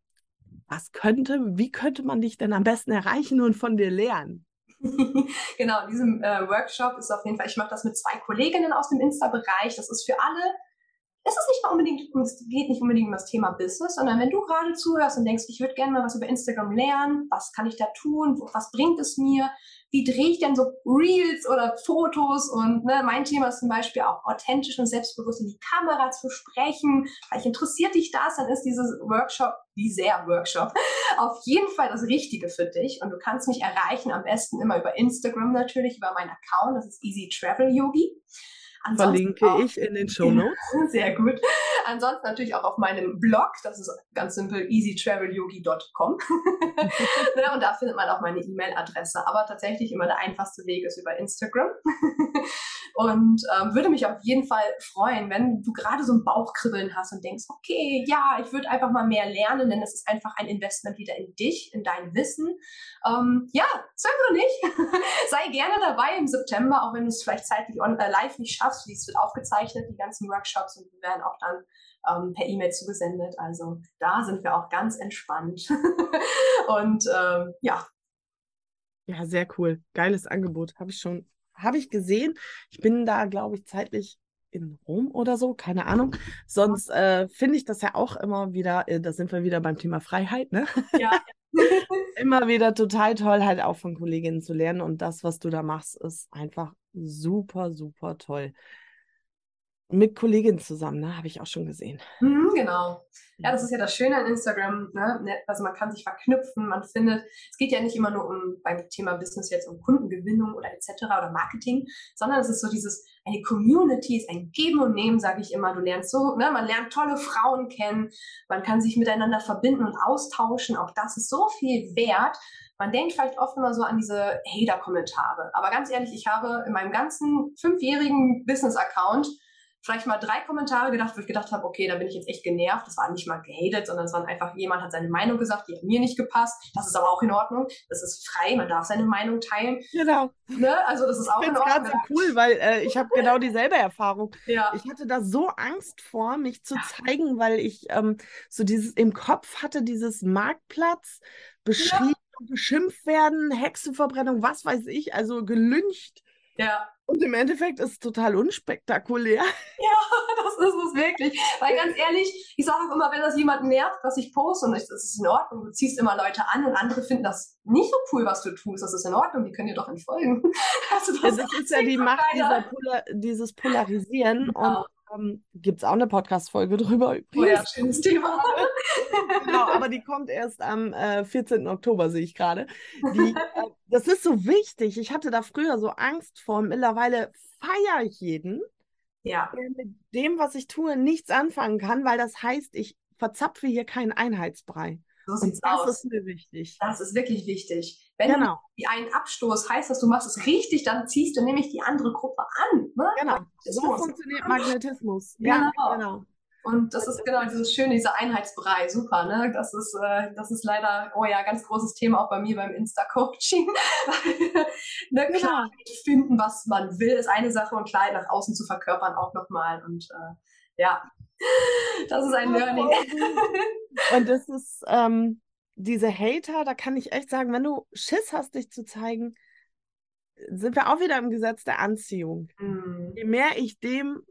[SPEAKER 1] was könnte, wie könnte man dich denn am besten erreichen und von dir lernen?
[SPEAKER 2] genau, in diesem äh, Workshop ist auf jeden Fall, ich mache das mit zwei Kolleginnen aus dem Insta-Bereich. Das ist für alle, es ist nicht mal unbedingt, es geht nicht unbedingt um das Thema Business, sondern wenn du gerade zuhörst und denkst, ich würde gerne mal was über Instagram lernen, was kann ich da tun, was bringt es mir, wie drehe ich denn so Reels oder Fotos? Und ne, mein Thema ist zum Beispiel auch authentisch und selbstbewusst in die Kamera zu sprechen. Vielleicht interessiert dich das, dann ist dieses Workshop, wie sehr Workshop, auf jeden Fall das Richtige für dich. Und du kannst mich erreichen, am besten immer über Instagram natürlich, über meinen Account, das ist Easy Travel Yogi.
[SPEAKER 1] Ansonsten Verlinke auch, ich in den Show Notes.
[SPEAKER 2] Sehr gut. Ansonsten natürlich auch auf meinem Blog, das ist ganz simpel easytravelyogi.com. Ne, und da findet man auch meine E-Mail-Adresse. Aber tatsächlich immer der einfachste Weg ist über Instagram. und ähm, würde mich auf jeden Fall freuen, wenn du gerade so ein Bauchkribbeln hast und denkst, okay, ja, ich würde einfach mal mehr lernen, denn es ist einfach ein Investment wieder in dich, in dein Wissen. Ähm, ja, zögere nicht. Sei gerne dabei im September, auch wenn du es vielleicht zeitlich on, äh, live nicht schaffst. Dies wird aufgezeichnet, die ganzen Workshops, und die werden auch dann ähm, per E-Mail zugesendet. Also da sind wir auch ganz entspannt. und ähm, ja.
[SPEAKER 1] Ja, sehr cool. Geiles Angebot. Habe ich schon, habe ich gesehen. Ich bin da, glaube ich, zeitlich in Rom oder so, keine Ahnung. Sonst äh, finde ich das ja auch immer wieder, äh, da sind wir wieder beim Thema Freiheit, ne? Ja. Immer wieder total toll, halt auch von Kolleginnen zu lernen. Und das, was du da machst, ist einfach super, super toll. Mit Kolleginnen zusammen, ne? Habe ich auch schon gesehen.
[SPEAKER 2] Mhm, genau. Ja, das ist ja das Schöne an Instagram. Ne? ne? Also man kann sich verknüpfen, man findet, es geht ja nicht immer nur um beim Thema Business jetzt um Kundengewinnung oder etc. oder Marketing, sondern es ist so dieses, eine Community ist ein Geben und Nehmen, sage ich immer. Du lernst so, ne? man lernt tolle Frauen kennen, man kann sich miteinander verbinden und austauschen. Auch das ist so viel wert. Man denkt vielleicht oft immer so an diese Hater-Kommentare. Aber ganz ehrlich, ich habe in meinem ganzen fünfjährigen Business-Account vielleicht mal drei Kommentare gedacht, wo ich gedacht habe, okay, da bin ich jetzt echt genervt. Das war nicht mal gehatet, sondern es war einfach, jemand hat seine Meinung gesagt, die hat mir nicht gepasst. Das ist aber auch in Ordnung. Das ist frei, man darf seine Meinung teilen.
[SPEAKER 1] Genau.
[SPEAKER 2] Ne? Also das ist auch
[SPEAKER 1] ich
[SPEAKER 2] in
[SPEAKER 1] Ordnung.
[SPEAKER 2] Das
[SPEAKER 1] ist so cool, weil äh, ich habe genau dieselbe Erfahrung.
[SPEAKER 2] Ja.
[SPEAKER 1] Ich hatte da so Angst vor, mich zu zeigen, weil ich ähm, so dieses im Kopf hatte, dieses Marktplatz beschrieben, ja. beschimpft werden, Hexenverbrennung, was weiß ich, also gelüncht.
[SPEAKER 2] Ja.
[SPEAKER 1] Und im Endeffekt ist es total unspektakulär.
[SPEAKER 2] Ja, das ist es wirklich. Weil ganz ehrlich, ich sage auch immer, wenn das jemand nervt, was ich poste, und das ist in Ordnung, du ziehst immer Leute an und andere finden das nicht so cool, was du tust, das ist in Ordnung, die können dir doch entfolgen.
[SPEAKER 1] Also das, ja, das ist ja die Macht dieser Polar dieses Polarisieren. Ja. Und ähm, Gibt es auch eine Podcast-Folge drüber übrigens.
[SPEAKER 2] Oh ja, schönes Thema.
[SPEAKER 1] genau, aber die kommt erst am äh, 14. Oktober, sehe ich gerade. äh, das ist so wichtig. Ich hatte da früher so Angst vor. Mittlerweile feiere ich jeden,
[SPEAKER 2] ja.
[SPEAKER 1] der mit dem, was ich tue, nichts anfangen kann, weil das heißt, ich verzapfe hier keinen Einheitsbrei.
[SPEAKER 2] So sieht's
[SPEAKER 1] das
[SPEAKER 2] aus.
[SPEAKER 1] ist mir wichtig.
[SPEAKER 2] Das ist wirklich wichtig. Wenn
[SPEAKER 1] genau.
[SPEAKER 2] du einen Abstoß heißt, dass du machst es richtig, dann ziehst du nämlich die andere Gruppe an. Ne?
[SPEAKER 1] Genau. So funktioniert Magnetismus.
[SPEAKER 2] Genau. Ja, genau. Und das ist genau dieses schöne, dieser Einheitsbrei, super, ne? Das ist, äh, das ist leider, oh ja, ganz großes Thema auch bei mir beim Insta-Coaching. ne, klar, genau. finden, was man will, ist eine Sache und klar nach außen zu verkörpern auch nochmal. Und äh, ja, das ist ein Learning.
[SPEAKER 1] Und das ist ähm, diese Hater, da kann ich echt sagen, wenn du Schiss hast, dich zu zeigen, sind wir auch wieder im Gesetz der Anziehung.
[SPEAKER 2] Mhm.
[SPEAKER 1] Je mehr ich dem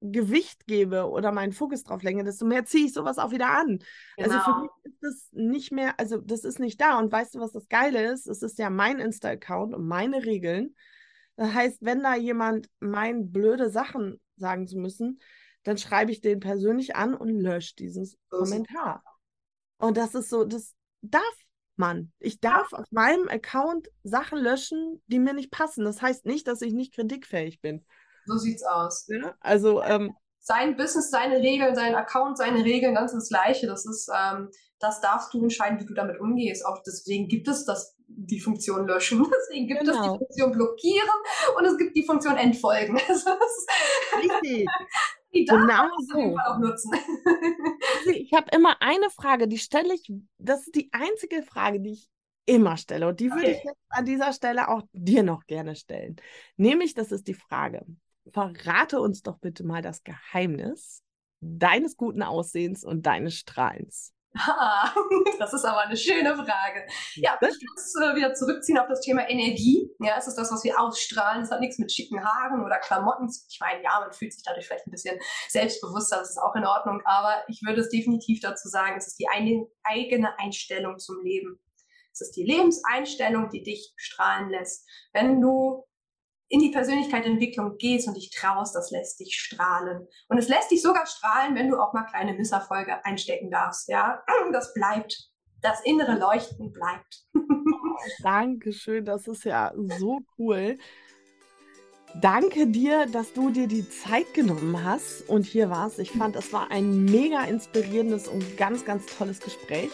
[SPEAKER 1] Gewicht gebe oder meinen Fokus drauf lenke, desto mehr ziehe ich sowas auch wieder an.
[SPEAKER 2] Genau.
[SPEAKER 1] Also für genau. mich ist das nicht mehr, also das ist nicht da. Und weißt du, was das Geile ist? Es ist ja mein Insta-Account und meine Regeln. Das heißt, wenn da jemand meint, blöde Sachen sagen zu müssen, dann schreibe ich den persönlich an und lösche dieses Kommentar. Und das ist so, das darf man. Ich darf auf meinem Account Sachen löschen, die mir nicht passen. Das heißt nicht, dass ich nicht kritikfähig bin.
[SPEAKER 2] So sieht's aus.
[SPEAKER 1] Ja, also ähm,
[SPEAKER 2] sein Business, seine Regeln, sein Account, seine Regeln, ist das Gleiche. Das ist, ähm, das darfst du entscheiden, wie du damit umgehst. Auch deswegen gibt es das, die Funktion löschen. Deswegen gibt genau. es die genau. Funktion blockieren und es gibt die Funktion entfolgen.
[SPEAKER 1] Richtig.
[SPEAKER 2] Genau so. nutzen.
[SPEAKER 1] ich habe immer eine Frage, die stelle ich, das ist die einzige Frage, die ich immer stelle. Und die würde okay. ich jetzt an dieser Stelle auch dir noch gerne stellen. Nämlich, das ist die Frage. Verrate uns doch bitte mal das Geheimnis deines guten Aussehens und deines Strahlens.
[SPEAKER 2] Ah, das ist aber eine schöne Frage. Ja, ich muss äh, wieder zurückziehen auf das Thema Energie. Ja, es ist das, was wir ausstrahlen. Es hat nichts mit schicken Haaren oder Klamotten. Ich meine, ja, man fühlt sich dadurch vielleicht ein bisschen selbstbewusster. Das ist auch in Ordnung. Aber ich würde es definitiv dazu sagen, es ist die eine, eigene Einstellung zum Leben. Es ist die Lebenseinstellung, die dich strahlen lässt. Wenn du in die Persönlichkeitsentwicklung gehst und dich traust, das lässt dich strahlen. Und es lässt dich sogar strahlen, wenn du auch mal kleine Misserfolge einstecken darfst. Ja, das bleibt. Das innere Leuchten bleibt.
[SPEAKER 1] Dankeschön, das ist ja so cool. Danke dir, dass du dir die Zeit genommen hast und hier warst. Ich fand, es war ein mega inspirierendes und ganz, ganz tolles Gespräch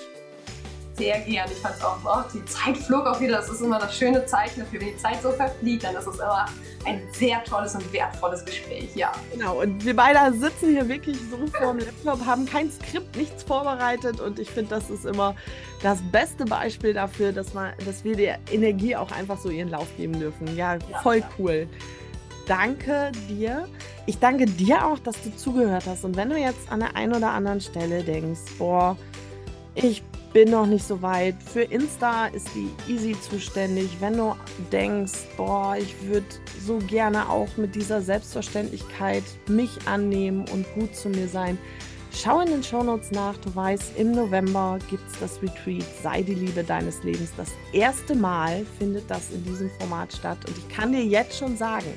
[SPEAKER 2] sehr gern. Ich fand es auch, oh, die Zeit flog auch wieder. Das ist immer das schöne Zeichen dafür. Wenn die Zeit so verfliegt, dann ist es immer ein sehr tolles und wertvolles Gespräch, ja.
[SPEAKER 1] Genau, und wir beide sitzen hier wirklich so vor dem Laptop, haben kein Skript, nichts vorbereitet und ich finde, das ist immer das beste Beispiel dafür, dass, man, dass wir der Energie auch einfach so ihren Lauf geben dürfen. Ja, voll ja. cool. Danke dir. Ich danke dir auch, dass du zugehört hast. Und wenn du jetzt an der einen oder anderen Stelle denkst, boah, ich bin noch nicht so weit. Für Insta ist die Easy zuständig. Wenn du denkst, boah, ich würde so gerne auch mit dieser Selbstverständlichkeit mich annehmen und gut zu mir sein, schau in den Shownotes nach. Du weißt, im November gibt es das Retreat Sei die Liebe deines Lebens. Das erste Mal findet das in diesem Format statt. Und ich kann dir jetzt schon sagen,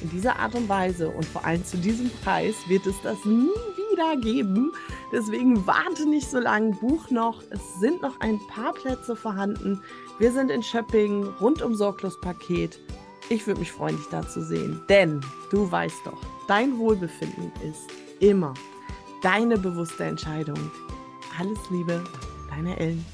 [SPEAKER 1] in dieser Art und Weise und vor allem zu diesem Preis wird es das nie wieder geben. Deswegen warte nicht so lange, buch noch. Es sind noch ein paar Plätze vorhanden. Wir sind in Schöpping, rund um Sorglos Paket. Ich würde mich freuen, dich da zu sehen. Denn du weißt doch, dein Wohlbefinden ist immer deine bewusste Entscheidung. Alles Liebe, deine Ellen.